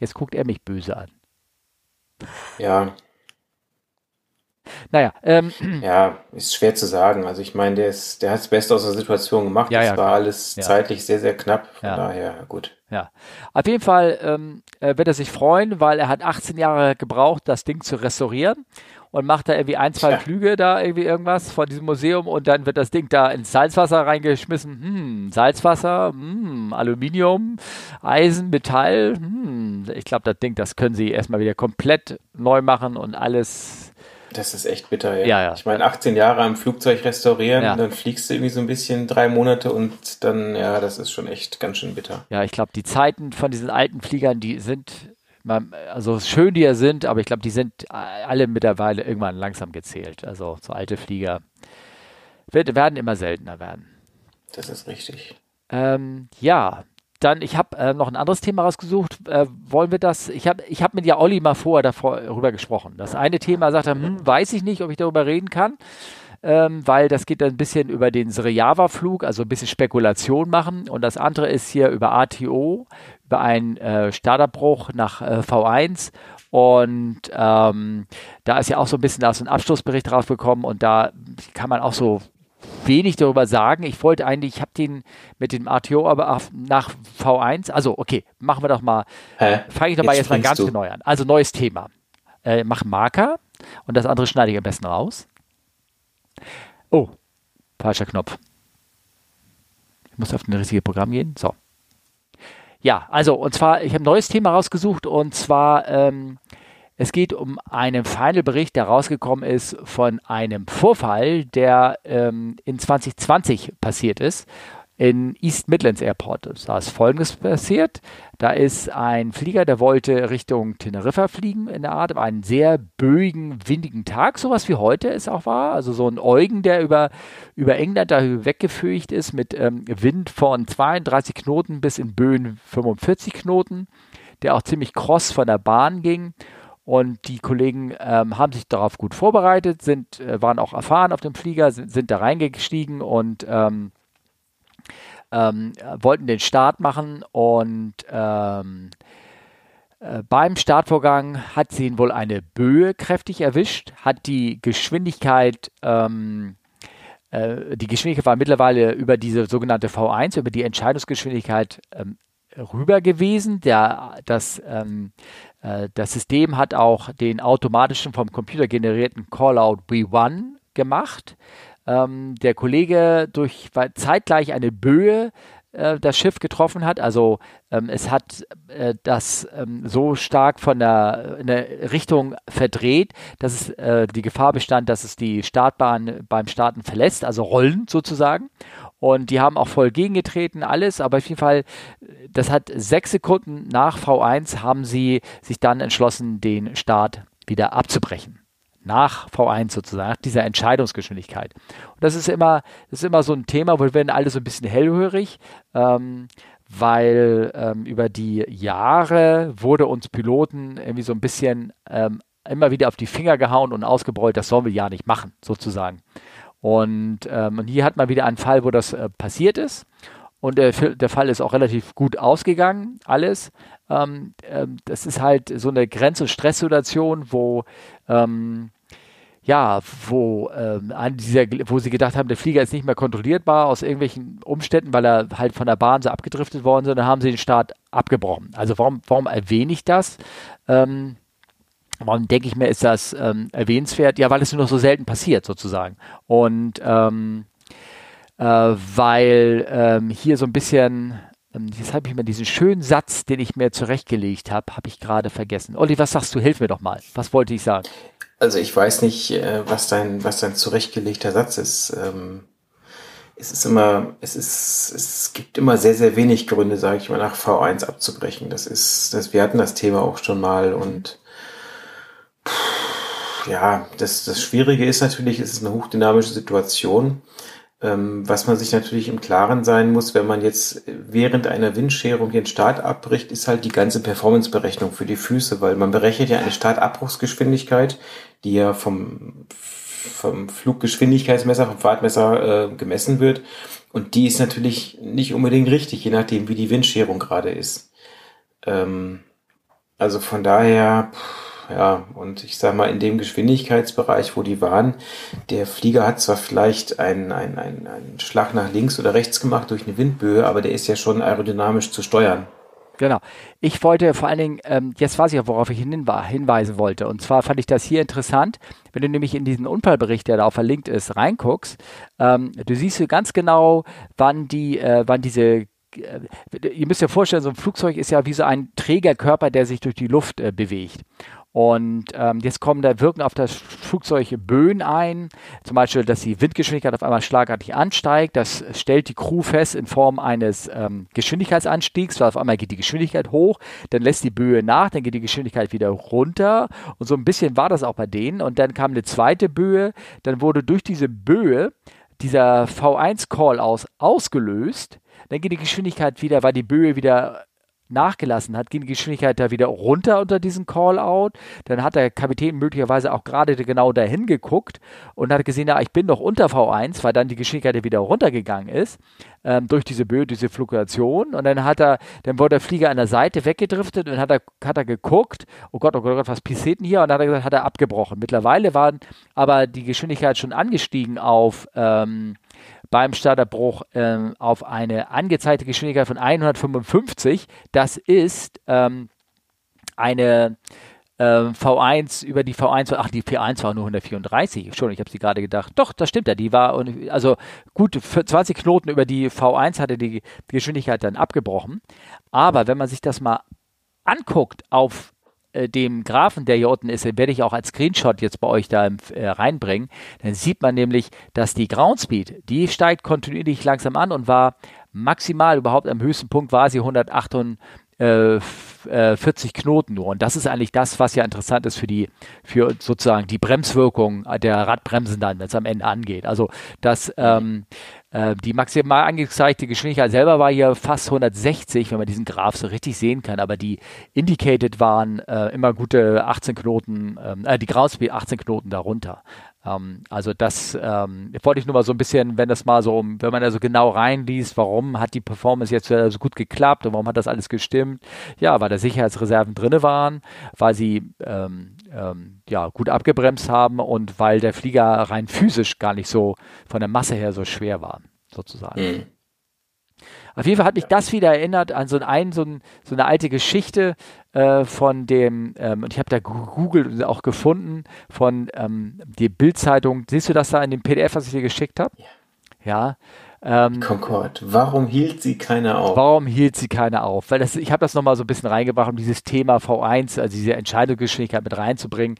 Jetzt guckt er mich böse an. Ja, Naja, ähm, ja, ist schwer zu sagen. Also ich meine, der ist, der hat das Beste aus der Situation gemacht. Ja, Es ja, war alles Ja. zeitlich sehr, sehr knapp. Von Ja. daher, gut. ja. Auf jeden Fall ähm, äh, wird er sich freuen, weil er hat 18 Jahre gebraucht, das Ding zu restaurieren und macht da irgendwie ein, zwei Tja. Flüge da irgendwie irgendwas von diesem Museum und dann wird das Ding da ins Salzwasser reingeschmissen. Hm, Salzwasser, hm, Aluminium, Eisen, Metall. Hm. Ich glaube, das Ding, das können sie erstmal wieder komplett neu machen und alles. Das ist echt bitter, ja. Ja, ja. Ich meine, 18 Jahre am Flugzeug restaurieren, Ja. dann fliegst du irgendwie so ein bisschen drei Monate und dann, ja, das ist schon echt ganz schön bitter. Ja, ich glaube, die Zeiten von diesen alten Fliegern, die sind, man- also schön die ja sind, aber ich glaube, die sind alle mittlerweile irgendwann langsam gezählt. Also so alte Flieger wird, werden immer seltener werden. Das ist richtig. Ähm, ja, dann, ich habe äh, noch ein anderes Thema rausgesucht. Äh, wollen wir das? Ich habe ich hab mit ja Olli mal vorher darüber gesprochen. Das eine Thema sagt er, hm, weiß ich nicht, ob ich darüber reden kann, ähm, weil das geht dann ein bisschen über den Srejava-Flug, also ein bisschen Spekulation machen. Und das andere ist hier über ATO, über einen äh, Starterbruch nach äh, V1. Und ähm, da ist ja auch so ein bisschen da ist ein Abschlussbericht rausgekommen und da kann man auch so wenig darüber sagen. Ich wollte eigentlich, ich habe den mit dem ATO aber nach V1, also okay, machen wir doch mal, fange ich doch mal Jetzt jetzt mal ganz du. neu an. Also neues Thema. Äh, mach Marker und das andere schneide ich am besten raus. Oh, falscher Knopf. Ich muss auf das richtige Programm gehen. So. Ja, also und zwar, ich habe ein neues Thema rausgesucht und zwar, ähm, es geht um einen Final-Bericht, der rausgekommen ist von einem Vorfall, der ähm, in 2020 passiert ist in East Midlands Airport. Da ist Folgendes passiert. Da ist ein Flieger, der wollte Richtung Teneriffa fliegen in der Art, einen sehr böigen, windigen Tag, sowas wie heute es auch war. Also so ein Eugen, der über, über England da weggefürcht ist mit ähm, Wind von 32 Knoten bis in Böen 45 Knoten, der auch ziemlich kross von der Bahn ging. Und die Kollegen ähm, haben sich darauf gut vorbereitet, sind, äh, waren auch erfahren auf dem Flieger, sind, sind da reingestiegen und ähm, ähm, wollten den Start machen und ähm, äh, beim Startvorgang hat sie ihn wohl eine Böe kräftig erwischt, hat die Geschwindigkeit, ähm, äh, die Geschwindigkeit war mittlerweile über diese sogenannte V1, über die Entscheidungsgeschwindigkeit ähm, rüber gewesen. Der, das, ähm, äh, das System hat auch den automatischen vom Computer generierten Callout B1 gemacht. Ähm, der Kollege durch zeitgleich eine Böe äh, das Schiff getroffen hat. Also ähm, es hat äh, das ähm, so stark von der, der Richtung verdreht, dass es äh, die Gefahr bestand, dass es die Startbahn beim Starten verlässt, also rollend sozusagen. Und die haben auch voll gegengetreten, alles, aber auf jeden Fall, das hat sechs Sekunden nach V1 haben sie sich dann entschlossen, den Start wieder abzubrechen nach V1 sozusagen, nach dieser Entscheidungsgeschwindigkeit. Und das ist immer, das ist immer so ein Thema, wo wir werden alle so ein bisschen hellhörig, ähm, weil ähm, über die Jahre wurde uns Piloten irgendwie so ein bisschen ähm, immer wieder auf die Finger gehauen und ausgebeult, das sollen wir ja nicht machen, sozusagen. Und, ähm, und hier hat man wieder einen Fall, wo das äh, passiert ist. Und der, der Fall ist auch relativ gut ausgegangen, alles. Ähm, ähm, das ist halt so eine Grenz- und Stresssituation, wo ähm, ja, wo ähm, an dieser, wo sie gedacht haben, der Flieger ist nicht mehr kontrollierbar aus irgendwelchen Umständen, weil er halt von der Bahn so abgedriftet worden ist, dann haben sie den Start abgebrochen. Also warum, warum erwähne ich das? Ähm, warum denke ich mir, ist das ähm, erwähnenswert? Ja, weil es nur noch so selten passiert, sozusagen. Und ähm, äh, weil ähm, hier so ein bisschen ähm, jetzt habe ich mir diesen schönen Satz, den ich mir zurechtgelegt habe, habe ich gerade vergessen. Olli, was sagst du? Hilf mir doch mal. Was wollte ich sagen? Also ich weiß nicht, äh, was dein, was dein zurechtgelegter Satz ist. Ähm, es ist immer, es ist, es gibt immer sehr, sehr wenig Gründe, sage ich mal, nach V1 abzubrechen. Das ist, das, wir hatten das Thema auch schon mal und ja, das, das Schwierige ist natürlich, es ist eine hochdynamische Situation. Ähm, was man sich natürlich im Klaren sein muss, wenn man jetzt während einer Windscherung den Start abbricht, ist halt die ganze Performanceberechnung für die Füße, weil man berechnet ja eine Startabbruchsgeschwindigkeit, die ja vom, vom Fluggeschwindigkeitsmesser, vom Fahrtmesser äh, gemessen wird. Und die ist natürlich nicht unbedingt richtig, je nachdem, wie die Windscherung gerade ist. Ähm, also von daher, pff, ja, und ich sag mal, in dem Geschwindigkeitsbereich, wo die waren, der Flieger hat zwar vielleicht einen, einen, einen, einen Schlag nach links oder rechts gemacht durch eine Windböe, aber der ist ja schon aerodynamisch zu steuern. Genau. Ich wollte vor allen Dingen, ähm, jetzt weiß ich ja, worauf ich hinweisen wollte. Und zwar fand ich das hier interessant, wenn du nämlich in diesen Unfallbericht, der da auch verlinkt ist, reinguckst, ähm, du siehst ganz genau, wann die, äh, wann diese äh, ihr müsst ja vorstellen, so ein Flugzeug ist ja wie so ein Trägerkörper, der sich durch die Luft äh, bewegt. Und ähm, jetzt kommen da wirken auf das Flugzeug Böen ein, zum Beispiel, dass die Windgeschwindigkeit auf einmal schlagartig ansteigt. Das stellt die Crew fest in Form eines ähm, Geschwindigkeitsanstiegs, weil auf einmal geht die Geschwindigkeit hoch, dann lässt die Böe nach, dann geht die Geschwindigkeit wieder runter. Und so ein bisschen war das auch bei denen. Und dann kam eine zweite Böe, dann wurde durch diese Böe dieser V1-Call aus ausgelöst. Dann geht die Geschwindigkeit wieder, weil die Böe wieder nachgelassen hat, ging die Geschwindigkeit da wieder runter unter diesem Call-out. Dann hat der Kapitän möglicherweise auch gerade genau dahin geguckt und hat gesehen, ja, ich bin doch unter V1, weil dann die Geschwindigkeit wieder runtergegangen ist ähm, durch diese Böe, diese Fluktuation. Und dann hat er, dann wurde der Flieger an der Seite weggedriftet und hat er, hat er geguckt, oh Gott, oh Gott, oh Gott was passiert denn hier? Und dann hat er gesagt, hat er abgebrochen. Mittlerweile waren aber die Geschwindigkeit schon angestiegen auf ähm, beim Starterbruch ähm, auf eine angezeigte Geschwindigkeit von 155. Das ist ähm, eine ähm, V1 über die V1, ach die P1 war nur 134, schon, ich habe sie gerade gedacht. Doch, das stimmt ja, die war, also gut, 20 Knoten über die V1 hatte die Geschwindigkeit dann abgebrochen. Aber wenn man sich das mal anguckt auf äh, dem Graphen, der hier unten ist, den werde ich auch als Screenshot jetzt bei euch da äh, reinbringen, dann sieht man nämlich, dass die Groundspeed, die steigt kontinuierlich langsam an und war maximal überhaupt am höchsten Punkt war sie 148 äh, 40 äh, Knoten nur. Und das ist eigentlich das, was ja interessant ist für die, für sozusagen die Bremswirkung der Radbremsen dann, wenn es am Ende angeht. Also dass ähm, äh, die maximal angezeigte Geschwindigkeit selber war hier fast 160, wenn man diesen Graph so richtig sehen kann, aber die Indicated waren äh, immer gute 18 Knoten, ähm, äh, die Groundspeed 18 Knoten darunter. Ähm, also das ähm, wollte ich nur mal so ein bisschen, wenn das mal so, wenn man da so genau reinliest, warum hat die Performance jetzt so gut geklappt und warum hat das alles gestimmt? Ja, weil da Sicherheitsreserven drinne waren, weil sie ähm, ähm, ja, gut abgebremst haben und weil der Flieger rein physisch gar nicht so von der Masse her so schwer war, sozusagen. Mhm. Auf jeden Fall hat mich das wieder erinnert an so, ein, so, ein, so eine alte Geschichte äh, von dem, ähm, und ich habe da gegoogelt und auch gefunden, von ähm, der Bildzeitung. Siehst du das da in dem PDF, was ich dir geschickt habe? Ja. ja ähm, Concord. Warum hielt sie keiner auf? Warum hielt sie keiner auf? Weil das, ich habe das nochmal so ein bisschen reingebracht, um dieses Thema V1, also diese Entscheidungsgeschwindigkeit mit reinzubringen.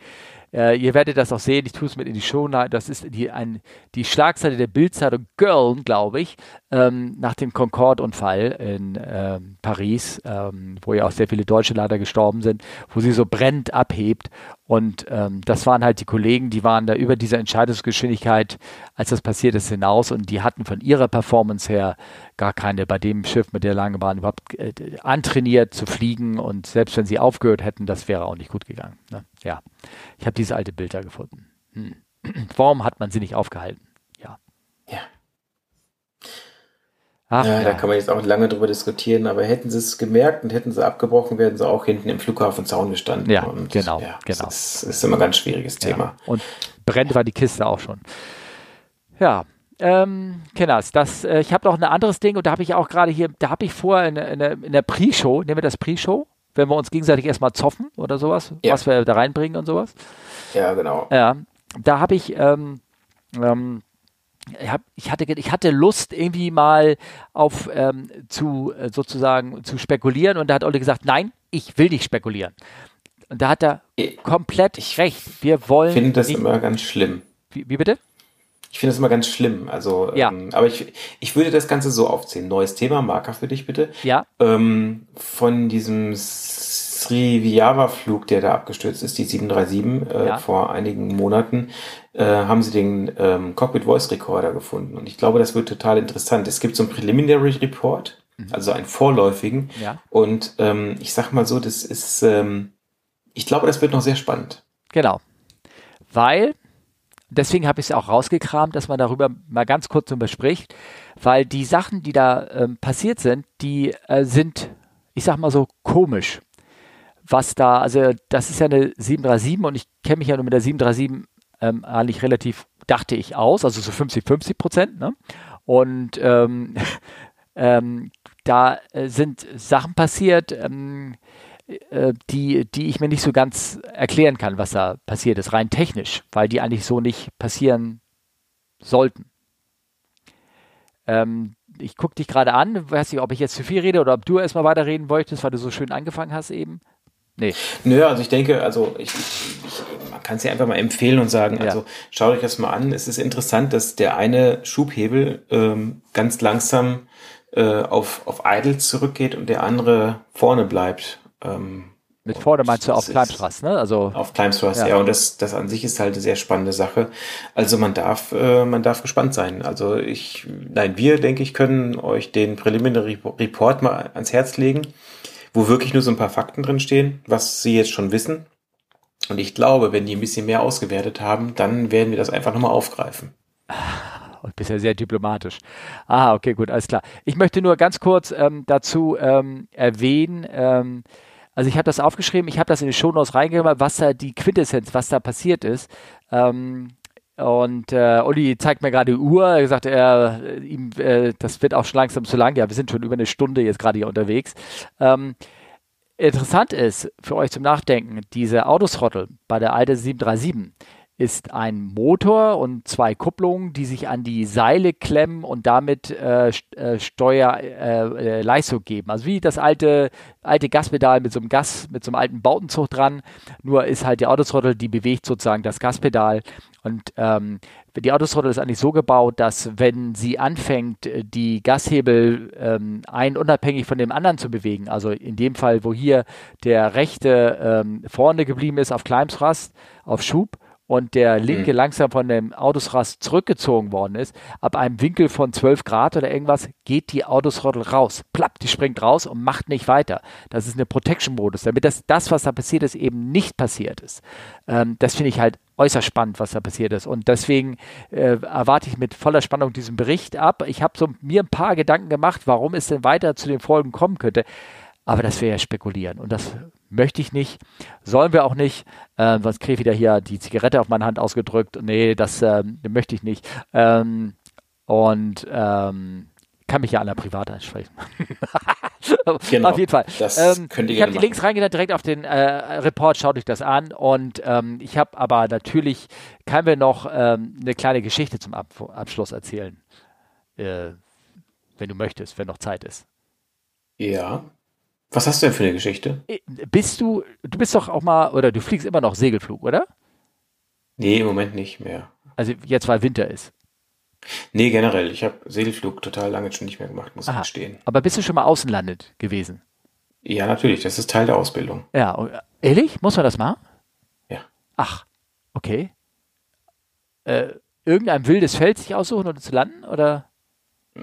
Äh, ihr werdet das auch sehen, ich tue es mit in die Show. Das ist die, ein, die Schlagseite der Bildzeitung Girl, glaube ich, ähm, nach dem Concorde-Unfall in ähm, Paris, ähm, wo ja auch sehr viele Deutsche leider gestorben sind, wo sie so brennend abhebt. Und ähm, das waren halt die Kollegen, die waren da über diese Entscheidungsgeschwindigkeit, als das passiert ist, hinaus und die hatten von ihrer Performance her gar keine bei dem Schiff mit der langen Bahn überhaupt äh, antrainiert zu fliegen und selbst wenn sie aufgehört hätten, das wäre auch nicht gut gegangen. Ne? Ja, ich habe diese alte Bilder gefunden. Hm. Warum hat man sie nicht aufgehalten? Ja. Ja. Ach, ja, ja, da kann man jetzt auch lange drüber diskutieren, aber hätten sie es gemerkt und hätten sie abgebrochen, wären sie auch hinten im Flughafenzaun gestanden. Ja, und, genau, ja, genau. Das ist, ist, immer ein ganz schwieriges Thema. Ja. Und brennt war die Kiste auch schon. Ja, ähm, Kenners, das, äh, ich habe noch ein anderes Ding und da habe ich auch gerade hier, da habe ich vor in, in, in der Pre-Show, nehmen wir das Pre-Show, wenn wir uns gegenseitig erstmal zoffen oder sowas, ja. was wir da reinbringen und sowas. Ja, genau. Ja, da habe ich ähm, ähm, ich hatte, ich hatte Lust, irgendwie mal auf ähm, zu äh, sozusagen zu spekulieren und da hat Olli gesagt, nein, ich will nicht spekulieren. Und da hat er ich, komplett ich recht. Wir wollen. Ich finde das nicht, immer ganz schlimm. Wie, wie bitte? Ich finde das immer ganz schlimm. Also, ja. Ähm, aber ich, ich würde das Ganze so aufziehen. Neues Thema, Marker für dich bitte. Ja. Ähm, von diesem Sriviava-Flug, der da abgestürzt ist, die 737, äh, ja. vor einigen Monaten, äh, haben sie den ähm, Cockpit Voice Recorder gefunden. Und ich glaube, das wird total interessant. Es gibt so einen Preliminary Report, mhm. also einen vorläufigen. Ja. Und ähm, ich sag mal so, das ist, ähm, ich glaube, das wird noch sehr spannend. Genau. Weil, deswegen habe ich es auch rausgekramt, dass man darüber mal ganz kurz so bespricht, weil die Sachen, die da ähm, passiert sind, die äh, sind, ich sag mal so, komisch was da, also das ist ja eine 737 und ich kenne mich ja nur mit der 737 ähm, eigentlich relativ, dachte ich, aus, also so 50, 50 Prozent. Ne? Und ähm, ähm, da äh, sind Sachen passiert, ähm, äh, die, die ich mir nicht so ganz erklären kann, was da passiert ist, rein technisch, weil die eigentlich so nicht passieren sollten. Ähm, ich gucke dich gerade an, weiß nicht, ob ich jetzt zu viel rede oder ob du erstmal weiterreden wolltest, weil du so schön angefangen hast eben. Nee. Nö, also ich denke, also ich, ich, man kann es ja einfach mal empfehlen und sagen, also ja. schaut euch das mal an. Es ist interessant, dass der eine Schubhebel ähm, ganz langsam äh, auf, auf Idle zurückgeht und der andere vorne bleibt. Ähm, mit vorne meinst du auf Climbstrust, ne? Also auf Climbstrust, ja. ja. Und das, das an sich ist halt eine sehr spannende Sache. Also man darf, äh, man darf gespannt sein. Also ich, nein, wir denke ich können euch den Preliminary Report mal ans Herz legen wo wirklich nur so ein paar Fakten drin stehen, was sie jetzt schon wissen. Und ich glaube, wenn die ein bisschen mehr ausgewertet haben, dann werden wir das einfach nochmal aufgreifen. Und bisher sehr diplomatisch. Ah, okay, gut, alles klar. Ich möchte nur ganz kurz ähm, dazu ähm, erwähnen, ähm, also ich habe das aufgeschrieben, ich habe das in die Shownotes reingegeben, was da die Quintessenz, was da passiert ist. Ähm, und äh, Olli zeigt mir gerade die Uhr. Er sagt, er, ihm, äh, das wird auch schon langsam zu lang. Ja, wir sind schon über eine Stunde jetzt gerade hier unterwegs. Ähm, interessant ist für euch zum Nachdenken, diese Autosrottel bei der alte 737 ist ein Motor und zwei Kupplungen, die sich an die Seile klemmen und damit äh, äh Steuerleistung äh, äh geben. Also wie das alte, alte Gaspedal mit so einem Gas, mit so einem alten Bautenzug dran, nur ist halt die Autosrottel, die bewegt sozusagen das Gaspedal und ähm, die Autosrottel ist eigentlich so gebaut, dass wenn sie anfängt, die Gashebel ähm, ein unabhängig von dem anderen zu bewegen, also in dem Fall, wo hier der rechte ähm, vorne geblieben ist auf Climbthrust, auf Schub, und der linke mhm. langsam von dem Autosrast zurückgezogen worden ist, ab einem Winkel von 12 Grad oder irgendwas, geht die Autosrottel raus. Plapp, die springt raus und macht nicht weiter. Das ist eine Protection-Modus, damit das, das, was da passiert ist, eben nicht passiert ist. Ähm, das finde ich halt äußerst spannend, was da passiert ist. Und deswegen äh, erwarte ich mit voller Spannung diesen Bericht ab. Ich habe so mir ein paar Gedanken gemacht, warum es denn weiter zu den Folgen kommen könnte. Aber das wäre ja spekulieren. Und das möchte ich nicht, sollen wir auch nicht, äh, sonst kriege ich wieder hier die Zigarette auf meine Hand ausgedrückt. Nee, das äh, möchte ich nicht. Ähm, und ähm, kann mich ja an der Privat ansprechen. genau, auf jeden Fall. Das ähm, ich habe die Links reingetan direkt auf den äh, Report, schaut euch das an. Und ähm, ich habe aber natürlich, können wir noch ähm, eine kleine Geschichte zum Ab Abschluss erzählen. Äh, wenn du möchtest, wenn noch Zeit ist. Ja. Was hast du denn für eine Geschichte? Äh, bist du, du bist doch auch mal, oder du fliegst immer noch Segelflug, oder? Nee, im Moment nicht mehr. Also jetzt, weil Winter ist. Nee, generell. Ich habe Segelflug total lange schon nicht mehr gemacht, muss Aha. ich gestehen. Aber bist du schon mal außenlandet gewesen? Ja, natürlich. Das ist Teil der Ausbildung. Ja, ehrlich? Muss man das machen? Ja. Ach, okay. Äh, irgendein wildes Feld sich aussuchen und zu landen, oder?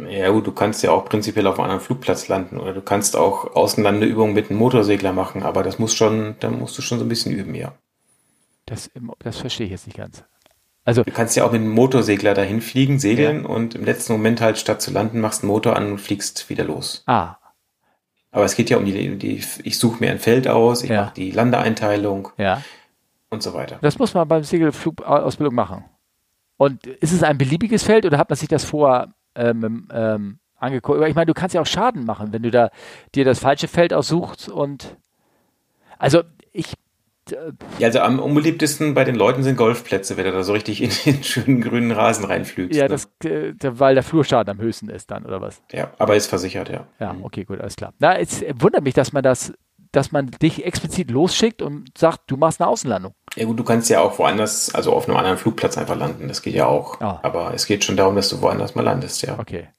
Ja gut, du kannst ja auch prinzipiell auf einem anderen Flugplatz landen oder du kannst auch Außenlandeübungen mit einem Motorsegler machen, aber das muss schon, da musst du schon so ein bisschen üben, ja. Das, das verstehe ich jetzt nicht ganz. Also, du kannst ja auch mit einem Motorsegler dahin fliegen, segeln ja. und im letzten Moment halt statt zu landen, machst einen Motor an und fliegst wieder los. Ah. Aber es geht ja um die, die ich suche mir ein Feld aus, ich Ja. mache die Landeeinteilung Ja. und so weiter. Das muss man beim Segelflugausbildung machen. Und ist es ein beliebiges Feld oder hat man sich das vorher ähm, ähm, angeguckt? Aber Ich meine, du kannst ja auch Schaden machen, wenn du da dir das falsche Feld aussuchst und also ich äh, Ja, also am unbeliebtesten bei den Leuten sind Golfplätze, wenn du da so richtig in den schönen grünen Rasen reinflügst. ja, ne? das, äh, weil der Flurschaden am höchsten ist dann, oder was? ja, aber ist versichert, ja. Ja, Mhm. okay, gut, alles klar. Na, es wundert mich, dass man das, dass man dich explizit losschickt und sagt, du machst eine Außenlandung. Ja gut, du kannst ja auch woanders, also auf einem anderen Flugplatz einfach landen. Das geht ja auch. Ah. Aber es geht schon darum, dass du woanders mal landest, ja. Okay.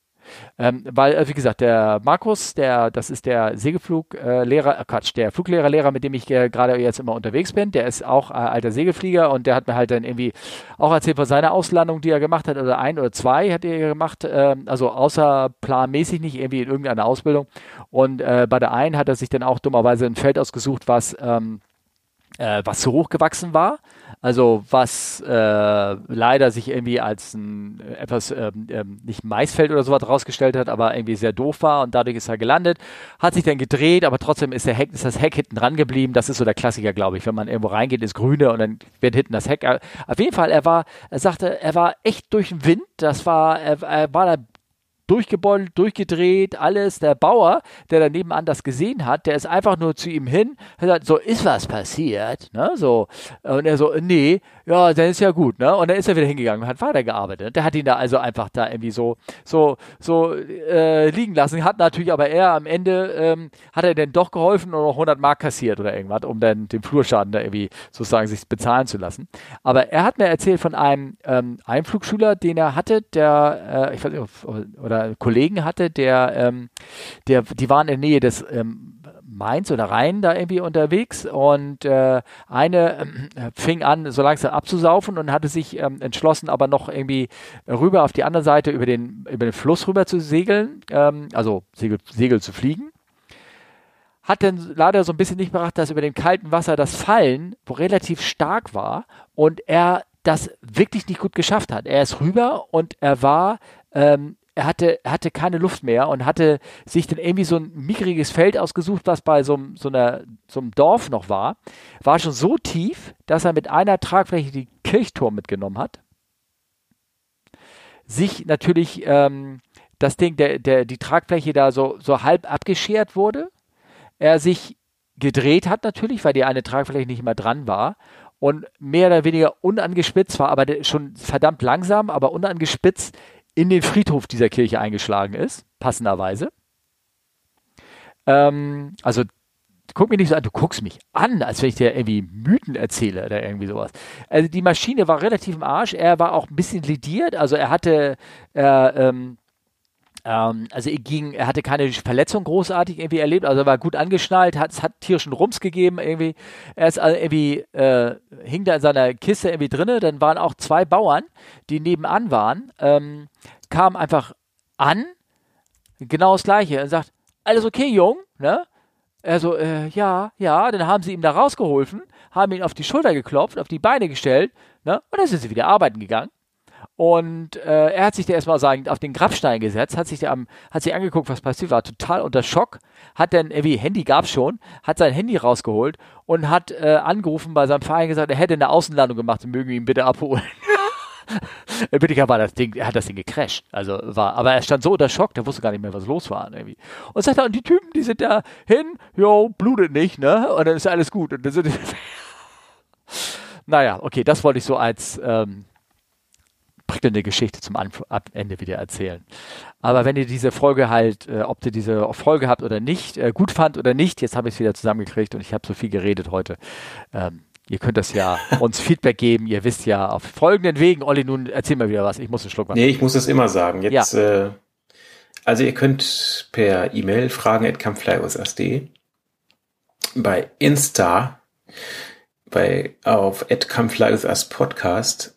Ähm, weil, äh, wie gesagt, der Markus, der, das ist der Segelfluglehrer, äh, Quatsch, der Fluglehrerlehrer, mit dem ich äh, gerade jetzt immer unterwegs bin, der ist auch äh, alter Segelflieger und der hat mir halt dann irgendwie auch erzählt von seiner Auslandung, die er gemacht hat, oder ein oder zwei hat er gemacht, ähm, also außerplanmäßig nicht, irgendwie in irgendeiner Ausbildung. Und äh, bei der einen hat er sich dann auch dummerweise ein Feld ausgesucht, was, ähm, äh, was zu hoch gewachsen war. Also was äh, leider sich irgendwie als ein äh, etwas ähm, ähm, nicht Maisfeld oder sowas rausgestellt hat, aber irgendwie sehr doof war und dadurch ist er gelandet, hat sich dann gedreht, aber trotzdem ist der Heck, ist das Heck hinten dran geblieben. Das ist so der Klassiker, glaube ich, wenn man irgendwo reingeht ins Grüne und dann wird hinten das Heck. äh, Auf jeden Fall, er war, er sagte, er war echt durch den Wind. Das war, er, er war da durchgebeutelt, durchgedreht, alles. Der Bauer, der da nebenan das gesehen hat, der ist einfach nur zu ihm hin, hat gesagt, so, ist was passiert, ne, so. Und er so, nee, ja, dann ist ja gut, ne, und dann ist er wieder hingegangen und hat weitergearbeitet. Der hat ihn da also einfach da irgendwie so, so, so, äh, liegen lassen, hat natürlich aber er am Ende, ähm, hat er denn doch geholfen und noch 100 Mark kassiert oder irgendwas, um dann den Flurschaden da irgendwie sozusagen sich bezahlen zu lassen. Aber er hat mir erzählt von einem ähm, Einflugschüler, den er hatte, der, äh, ich weiß nicht, ob- oder Kollegen hatte, der, ähm, der, die waren in der Nähe des ähm, Mainz oder Rhein da irgendwie unterwegs und äh, eine ähm, fing an, so langsam abzusaufen und hatte sich ähm, entschlossen, aber noch irgendwie rüber auf die andere Seite über den, über den Fluss rüber zu segeln, ähm, also Segel, Segel zu fliegen hat dann leider so ein bisschen nicht beachtet, dass über dem kalten Wasser das Fallen relativ stark war und er das wirklich nicht gut geschafft hat. Er ist rüber und er war, ähm, er hatte, er hatte keine Luft mehr und hatte sich dann irgendwie so ein mickriges Feld ausgesucht, was bei so, einem- so, einer, so einem Dorf noch war. War schon so tief, dass er mit einer Tragfläche die Kirchturm mitgenommen hat. Sich natürlich ähm, das Ding, der, der, die Tragfläche da so, so halb abgeschert wurde er sich gedreht hat natürlich, weil die eine Tragfläche nicht mehr dran war und mehr oder weniger unangespitzt war, aber schon verdammt langsam, aber unangespitzt in den Friedhof dieser Kirche eingeschlagen ist, passenderweise. Ähm, also guck mich nicht so an, du guckst mich an, als wenn ich dir irgendwie Mythen erzähle oder irgendwie sowas. Also die Maschine war relativ im Arsch, er war auch ein bisschen lidiert, also er hatte, er, ähm, ähm, also er ging, er hatte keine Verletzung großartig irgendwie erlebt, also er war gut angeschnallt, hat, es hat tierischen Rums gegeben irgendwie. Er ist also irgendwie, äh, hing da in seiner Kiste irgendwie drinne, dann waren auch zwei Bauern, die nebenan waren, ähm, kamen einfach an, genau das gleiche und sagt, alles okay, Jung, ne? Er so, äh, ja, ja, dann haben sie ihm da rausgeholfen, haben ihn auf die Schulter geklopft, auf die Beine gestellt, ne? Und dann sind sie wieder arbeiten gegangen. Und äh, er hat sich da erstmal sagen, auf den Grabstein gesetzt, hat sich, da am, hat sich angeguckt, was passiert war, total unter Schock, hat dann irgendwie, Handy gab's schon, hat sein Handy rausgeholt und hat äh, angerufen bei seinem Verein gesagt, er hätte eine Außenlandung gemacht und mögen ihn bitte abholen. Bittiger war das Ding, er hat das Ding gecrashed. Also war, aber er stand so unter Schock, der wusste gar nicht mehr, was los war. Irgendwie. Und sagt er, und die Typen, die sind da hin, jo, blutet nicht, ne? Und dann ist alles gut. Und dann sind naja, okay, das wollte ich so als ähm, prickelnde Geschichte zum Ende wieder erzählen. Aber wenn ihr diese Folge halt, äh, ob ihr diese Folge habt oder nicht, äh, gut fand oder nicht, jetzt habe ich es wieder zusammengekriegt und ich habe so viel geredet heute. Ähm, ihr könnt das ja uns Feedback geben. Ihr wisst ja auf folgenden Wegen. Olli, nun erzähl mal wieder was. Ich muss einen Schluck was. Nee, ich muss das immer sagen. Jetzt, äh, also ihr könnt per E-Mail fragen at bei Insta bei auf at Podcast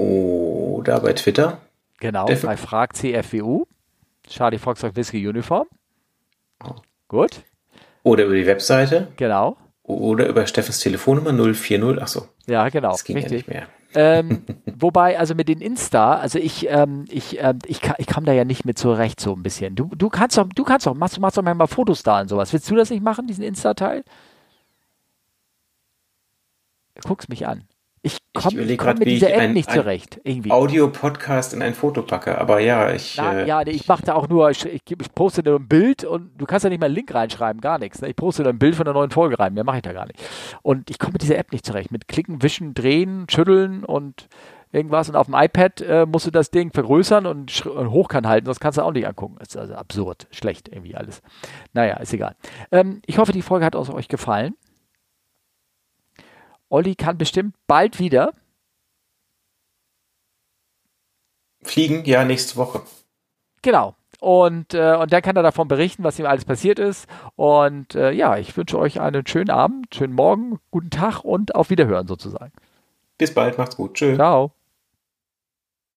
oder bei Twitter. Genau, Def- bei Frag CFWU. Charlie Foxtrot Whisky Uniform. Oh. Gut, Oder über die Webseite genau. Oder über Steffens Telefonnummer 040. Achso. Ja, genau. Das ging richtig. ja nicht mehr. ähm, wobei, also mit den Insta, also ich, ähm, ich, ähm, ich, ich kam da ja nicht mit zurecht, so ein bisschen. Du, du kannst doch, du kannst doch, machst, machst doch mal Fotos da und sowas. Willst du das nicht machen, diesen Insta-Teil? Guckst mich an. Ich komme komm mit dieser App nicht zurecht. Irgendwie. Audio-Podcast in ein Foto packe, aber ja, ich. Na, äh, ja, ich mache da auch nur, ich, ich, poste nur ein Bild und du kannst ja nicht mal einen Link reinschreiben, gar nichts. Ne? Ich poste nur ein Bild von der neuen Folge rein, mehr mache ich da gar nicht. Und ich komme mit dieser App nicht zurecht. Mit Klicken, Wischen, Drehen, Schütteln und irgendwas. Und auf dem iPad äh, musst du das Ding vergrößern und, und hochkant halten, das kannst du auch nicht angucken. Das ist also absurd, schlecht irgendwie alles. Naja, ist egal. Ähm, ich hoffe, die Folge hat euch gefallen. Olli kann bestimmt bald wieder. Fliegen, ja, nächste Woche. Genau. Und, äh, und dann kann er davon berichten, was ihm alles passiert ist. Und äh, ja, ich wünsche euch einen schönen Abend, schönen Morgen, guten Tag und auf Wiederhören sozusagen. Bis bald, macht's gut. Tschüss. Ciao.